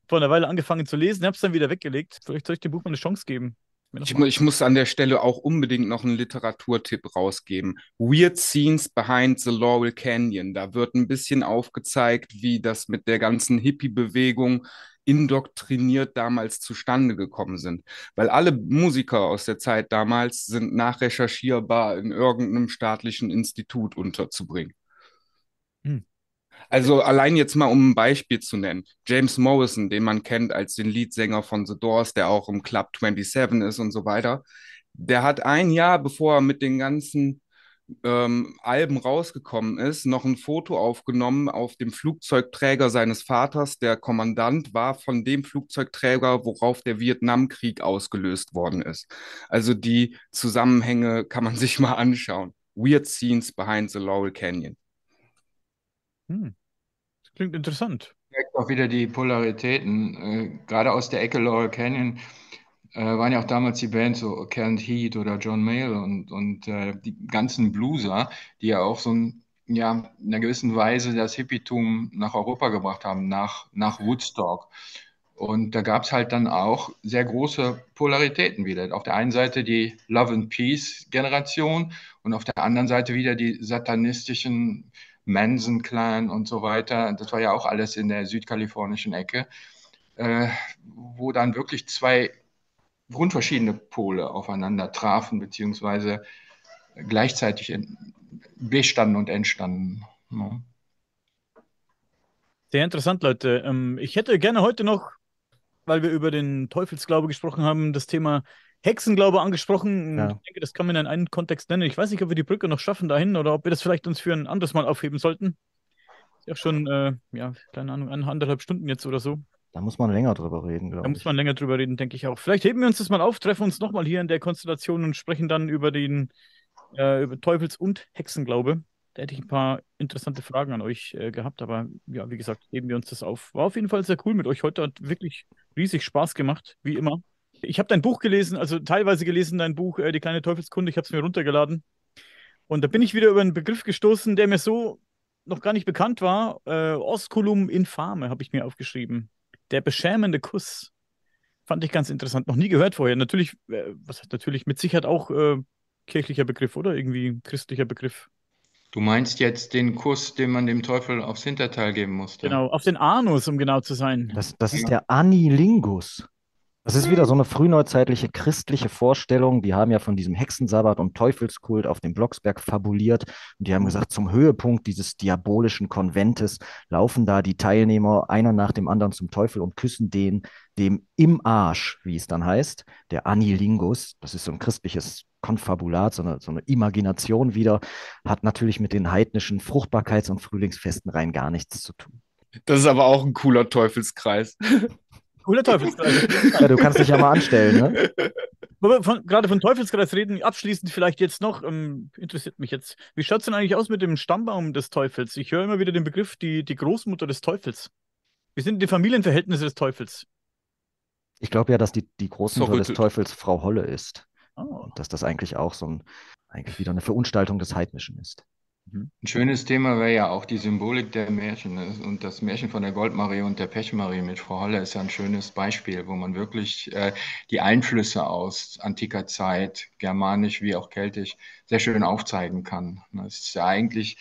vor einer Weile angefangen zu lesen, habe es dann wieder weggelegt. Vielleicht soll ich dem Buch mal eine Chance geben. Ich, ich, muss an der Stelle auch unbedingt noch einen Literaturtipp rausgeben. Weird Scenes Behind the Laurel Canyon. Da wird ein bisschen aufgezeigt, wie das mit der ganzen Hippie-Bewegung indoktriniert damals zustande gekommen sind. Weil alle Musiker aus der Zeit damals sind nachrecherchierbar in irgendeinem staatlichen Institut unterzubringen. Hm. Also allein jetzt mal, um ein Beispiel zu nennen. James Morrison, den man kennt als den Leadsänger von The Doors, der auch im Club 27 ist und so weiter. Der hat ein Jahr, bevor er mit den ganzen ähm, Alben rausgekommen ist, noch ein Foto aufgenommen auf dem Flugzeugträger seines Vaters. Der Kommandant war von dem Flugzeugträger, worauf der Vietnamkrieg ausgelöst worden ist. Also die Zusammenhänge kann man sich mal anschauen. Weird Scenes Behind the Laurel Canyon. Hm. Das klingt interessant. Auch wieder die Polaritäten, äh, gerade aus der Ecke Laurel Canyon äh, waren ja auch damals die Bands so Kent Heat oder John Mayall und, und äh, die ganzen Blueser, die ja auch so ein, ja, in einer gewissen Weise das Hippietum nach Europa gebracht haben, nach, nach Woodstock. Und da gab es halt dann auch sehr große Polaritäten wieder. Auf der einen Seite die Love and Peace Generation und auf der anderen Seite wieder die satanistischen Manson-Clan und so weiter. Das war ja auch alles in der südkalifornischen Ecke, äh, wo dann wirklich zwei grundverschiedene Pole aufeinander trafen, beziehungsweise gleichzeitig bestanden und entstanden. Ja. Sehr interessant, Leute. Ähm, ich hätte gerne heute noch, weil wir über den Teufelsglaube gesprochen haben, das Thema Hexenglaube angesprochen. Ja. Ich denke, das kann man in einem Kontext nennen. Ich weiß nicht, ob wir die Brücke noch schaffen dahin oder ob wir das vielleicht uns für ein anderes Mal aufheben sollten. Ist ja schon, äh, ja, keine Ahnung, anderthalb Stunden jetzt oder so. Da muss man länger drüber reden, glaube ich. Da muss man länger drüber reden, denke ich auch. Vielleicht heben wir uns das mal auf, treffen uns nochmal hier in der Konstellation und sprechen dann über den äh, über Teufels- und Hexenglaube. Da hätte ich ein paar interessante Fragen an euch äh, gehabt, aber ja, wie gesagt, heben wir uns das auf. War auf jeden Fall sehr cool mit euch heute, hat wirklich riesig Spaß gemacht, wie immer. Ich habe dein Buch gelesen, also teilweise gelesen, dein Buch äh, Die kleine Teufelskunde, ich habe es mir runtergeladen. Und da bin ich wieder über einen Begriff gestoßen, der mir so noch gar nicht bekannt war. Äh, Osculum infame habe ich mir aufgeschrieben. Der beschämende Kuss. Fand ich ganz interessant. Noch nie gehört vorher. Natürlich, äh, was heißt natürlich, mit Sicherheit auch äh, kirchlicher Begriff, oder? Irgendwie christlicher Begriff. Du meinst jetzt den Kuss, den man dem Teufel aufs Hinterteil geben musste? Genau, auf den Anus, um genau zu sein. Das, das ist der Anilingus. Das ist wieder so eine frühneuzeitliche christliche Vorstellung. Die haben ja von diesem Hexensabbat und Teufelskult auf dem Blocksberg fabuliert. Und die haben gesagt, zum Höhepunkt dieses diabolischen Konventes laufen da die Teilnehmer einer nach dem anderen zum Teufel und küssen den dem im Arsch, wie es dann heißt, der Anilingus. Das ist so ein christliches Konfabulat, so eine, so eine Imagination wieder, hat natürlich mit den heidnischen Fruchtbarkeits- und Frühlingsfesten rein gar nichts zu tun. Das ist aber auch ein cooler Teufelskreis. Cooler Teufelskreis. ja, du kannst dich ja mal anstellen, ne? Wo wir von, gerade von Teufelskreis reden, abschließend vielleicht jetzt noch, ähm, interessiert mich jetzt, wie schaut es denn eigentlich aus mit dem Stammbaum des Teufels? Ich höre immer wieder den Begriff, die, die Großmutter des Teufels. Wie sind die Familienverhältnisse des Teufels? Ich glaube ja, dass die, die Großmutter des Teufels Frau Holle ist. Oh. Und dass das eigentlich auch so ein, eigentlich wieder eine Verunstaltung des Heidnischen ist. Mhm. Ein schönes Thema wäre ja auch die Symbolik der Märchen. Ne? Und das Märchen von der Goldmarie und der Pechmarie mit Frau Holle ist ja ein schönes Beispiel, wo man wirklich äh, die Einflüsse aus antiker Zeit, germanisch wie auch keltisch, sehr schön aufzeigen kann. Das ist ja eigentlich,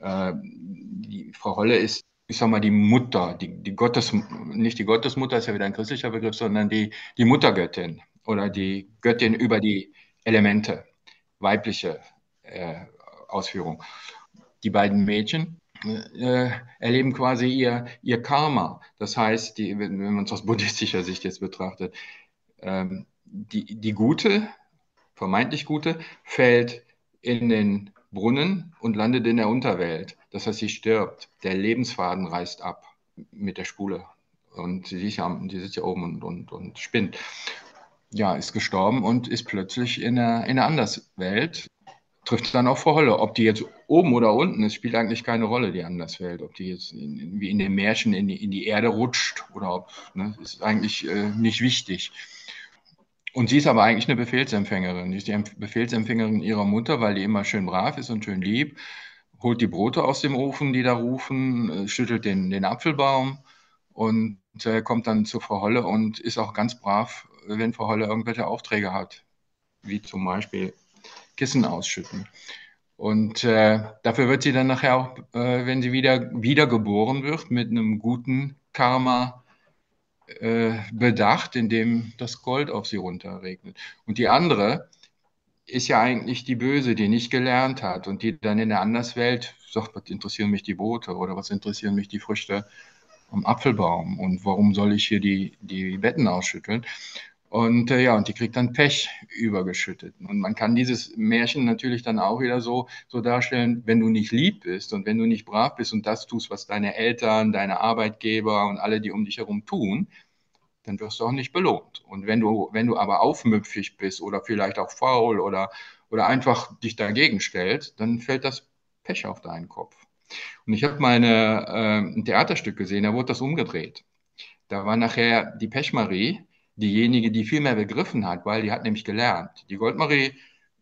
äh, die Frau Holle ist, ich sag mal, die Mutter, die, die Gottes, nicht die Gottesmutter, ist ja wieder ein christlicher Begriff, sondern die, die Muttergöttin oder die Göttin über die Elemente, weibliche äh, Ausführung. Die beiden Mädchen äh, erleben quasi ihr, ihr Karma. Das heißt, die, wenn, wenn man es aus buddhistischer Sicht jetzt betrachtet, ähm, die, die Gute, vermeintlich Gute, fällt in den Brunnen und landet in der Unterwelt. Das heißt, sie stirbt. Der Lebensfaden reißt ab mit der Spule. Und sie, die sitzt ja oben und, und, und spinnt. Ja, ist gestorben und ist plötzlich in einer, in einer Anderswelt trifft dann auch Frau Holle. Ob die jetzt oben oder unten ist, spielt eigentlich keine Rolle, die Anderswelt. Ob die jetzt in, wie in den Märchen in die, in die Erde rutscht oder ob, ne, ist eigentlich äh, nicht wichtig. Und sie ist aber eigentlich eine Befehlsempfängerin. Sie ist die Befehlsempfängerin ihrer Mutter, weil die immer schön brav ist und schön lieb. Holt die Brote aus dem Ofen, die da rufen, äh, schüttelt den, den Apfelbaum und äh, kommt dann zu Frau Holle und ist auch ganz brav, wenn Frau Holle irgendwelche Aufträge hat, wie zum Beispiel Kissen ausschütten. Und äh, dafür wird sie dann nachher auch, äh, wenn sie wieder wiedergeboren wird, mit einem guten Karma äh, bedacht, indem das Gold auf sie runterregnet. Und die andere ist ja eigentlich die Böse, die nicht gelernt hat und die dann in der Anderswelt sagt, was interessieren mich die Boote oder was interessieren mich die Früchte am Apfelbaum und warum soll ich hier die, die Betten ausschütteln? Und äh, ja, und die kriegt dann Pech übergeschüttet. Und man kann dieses Märchen natürlich dann auch wieder so, so darstellen, wenn du nicht lieb bist und wenn du nicht brav bist und das tust, was deine Eltern, deine Arbeitgeber und alle, die um dich herum tun, dann wirst du auch nicht belohnt. Und wenn du, wenn du aber aufmüpfig bist oder vielleicht auch faul oder, oder einfach dich dagegen stellst, dann fällt das Pech auf deinen Kopf. Und ich habe mal eine, äh, ein Theaterstück gesehen, da wurde das umgedreht. Da war nachher die Pechmarie, diejenige, die viel mehr begriffen hat, weil die hat nämlich gelernt. Die Goldmarie,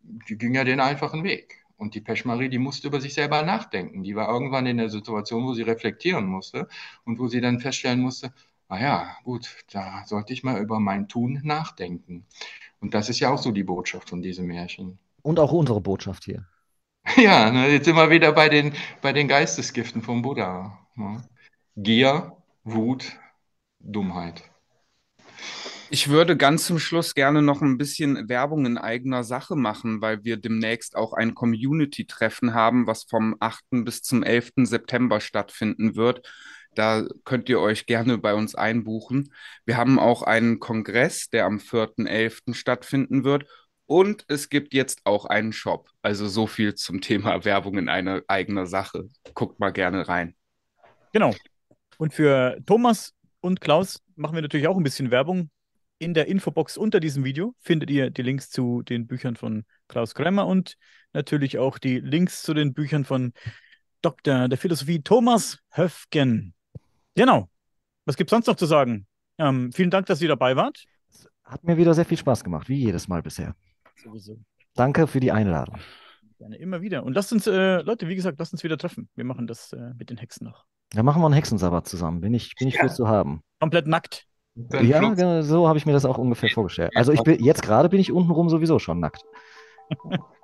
die ging ja den einfachen Weg. Und die Pechmarie, die musste über sich selber nachdenken. Die war irgendwann in der Situation, wo sie reflektieren musste und wo sie dann feststellen musste, ah ja, gut, da sollte ich mal über mein Tun nachdenken. Und das ist ja auch so die Botschaft von diesem Märchen. Und auch unsere Botschaft hier. Ja, ne, jetzt sind wir wieder bei den, bei den Geistesgiften vom Buddha. Ne? Gier, Wut, Dummheit. Ich würde ganz zum Schluss gerne noch ein bisschen Werbung in eigener Sache machen, weil wir demnächst auch ein Community-Treffen haben, was vom 8. bis zum 11. September stattfinden wird. Da könnt ihr euch gerne bei uns einbuchen. Wir haben auch einen Kongress, der am 4.11. stattfinden wird. Und es gibt jetzt auch einen Shop. Also so viel zum Thema Werbung in einer eigener Sache. Guckt mal gerne rein. Genau. Und für Thomas und Klaus machen wir natürlich auch ein bisschen Werbung. In der Infobox unter diesem Video findet ihr die Links zu den Büchern von Klaus Kremmer und natürlich auch die Links zu den Büchern von Dr. der Philosophie Thomas Höfgen. Genau. Was gibt es sonst noch zu sagen? Ähm, vielen Dank, dass ihr dabei wart. Hat mir wieder sehr viel Spaß gemacht, wie jedes Mal bisher. Sowieso. Danke für die Einladung. Gerne, immer wieder. Und lasst uns, äh, Leute, wie gesagt, lasst uns wieder treffen. Wir machen das äh, mit den Hexen noch. Dann machen wir einen Hexensabbat zusammen. Bin ich, bin ich ja. für zu haben. Komplett nackt. Ja, genau, so habe ich mir das auch ungefähr vorgestellt. Also ich bin jetzt gerade bin ich untenrum sowieso schon nackt.